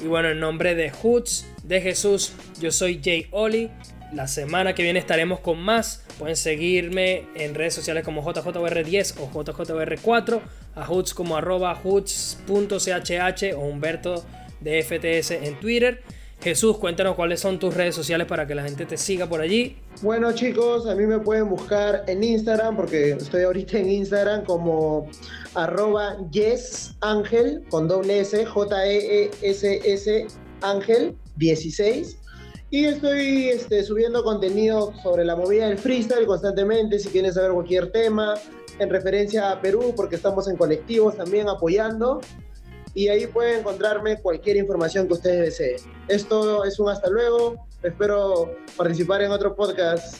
Y bueno, en nombre de Hoods, de Jesús, yo soy Jay Oli. La semana que viene estaremos con más. Pueden seguirme en redes sociales como JJR10 o JJR4, a Hoods como arroba hoods.chh o Humberto de FTS en Twitter. Jesús, cuéntanos cuáles son tus redes sociales para que la gente te siga por allí. Bueno chicos, a mí me pueden buscar en Instagram porque estoy ahorita en Instagram como arroba yesangel con doble S, J-E-E-S-S Ángel 16. Y estoy este, subiendo contenido sobre la movida del freestyle constantemente. Si quieren saber cualquier tema en referencia a Perú, porque estamos en colectivos también apoyando y ahí pueden encontrarme cualquier información que ustedes deseen. Esto es un hasta luego. Espero participar en otro podcast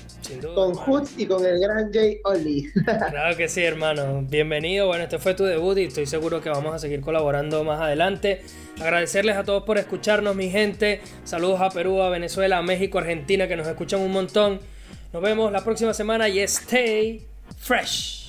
con Hoods y con el gran Jay Oli. claro que sí, hermano. Bienvenido. Bueno, este fue tu debut y estoy seguro que vamos a seguir colaborando más adelante. Agradecerles a todos por escucharnos, mi gente. Saludos a Perú, a Venezuela, a México, Argentina, que nos escuchan un montón. Nos vemos la próxima semana y stay fresh.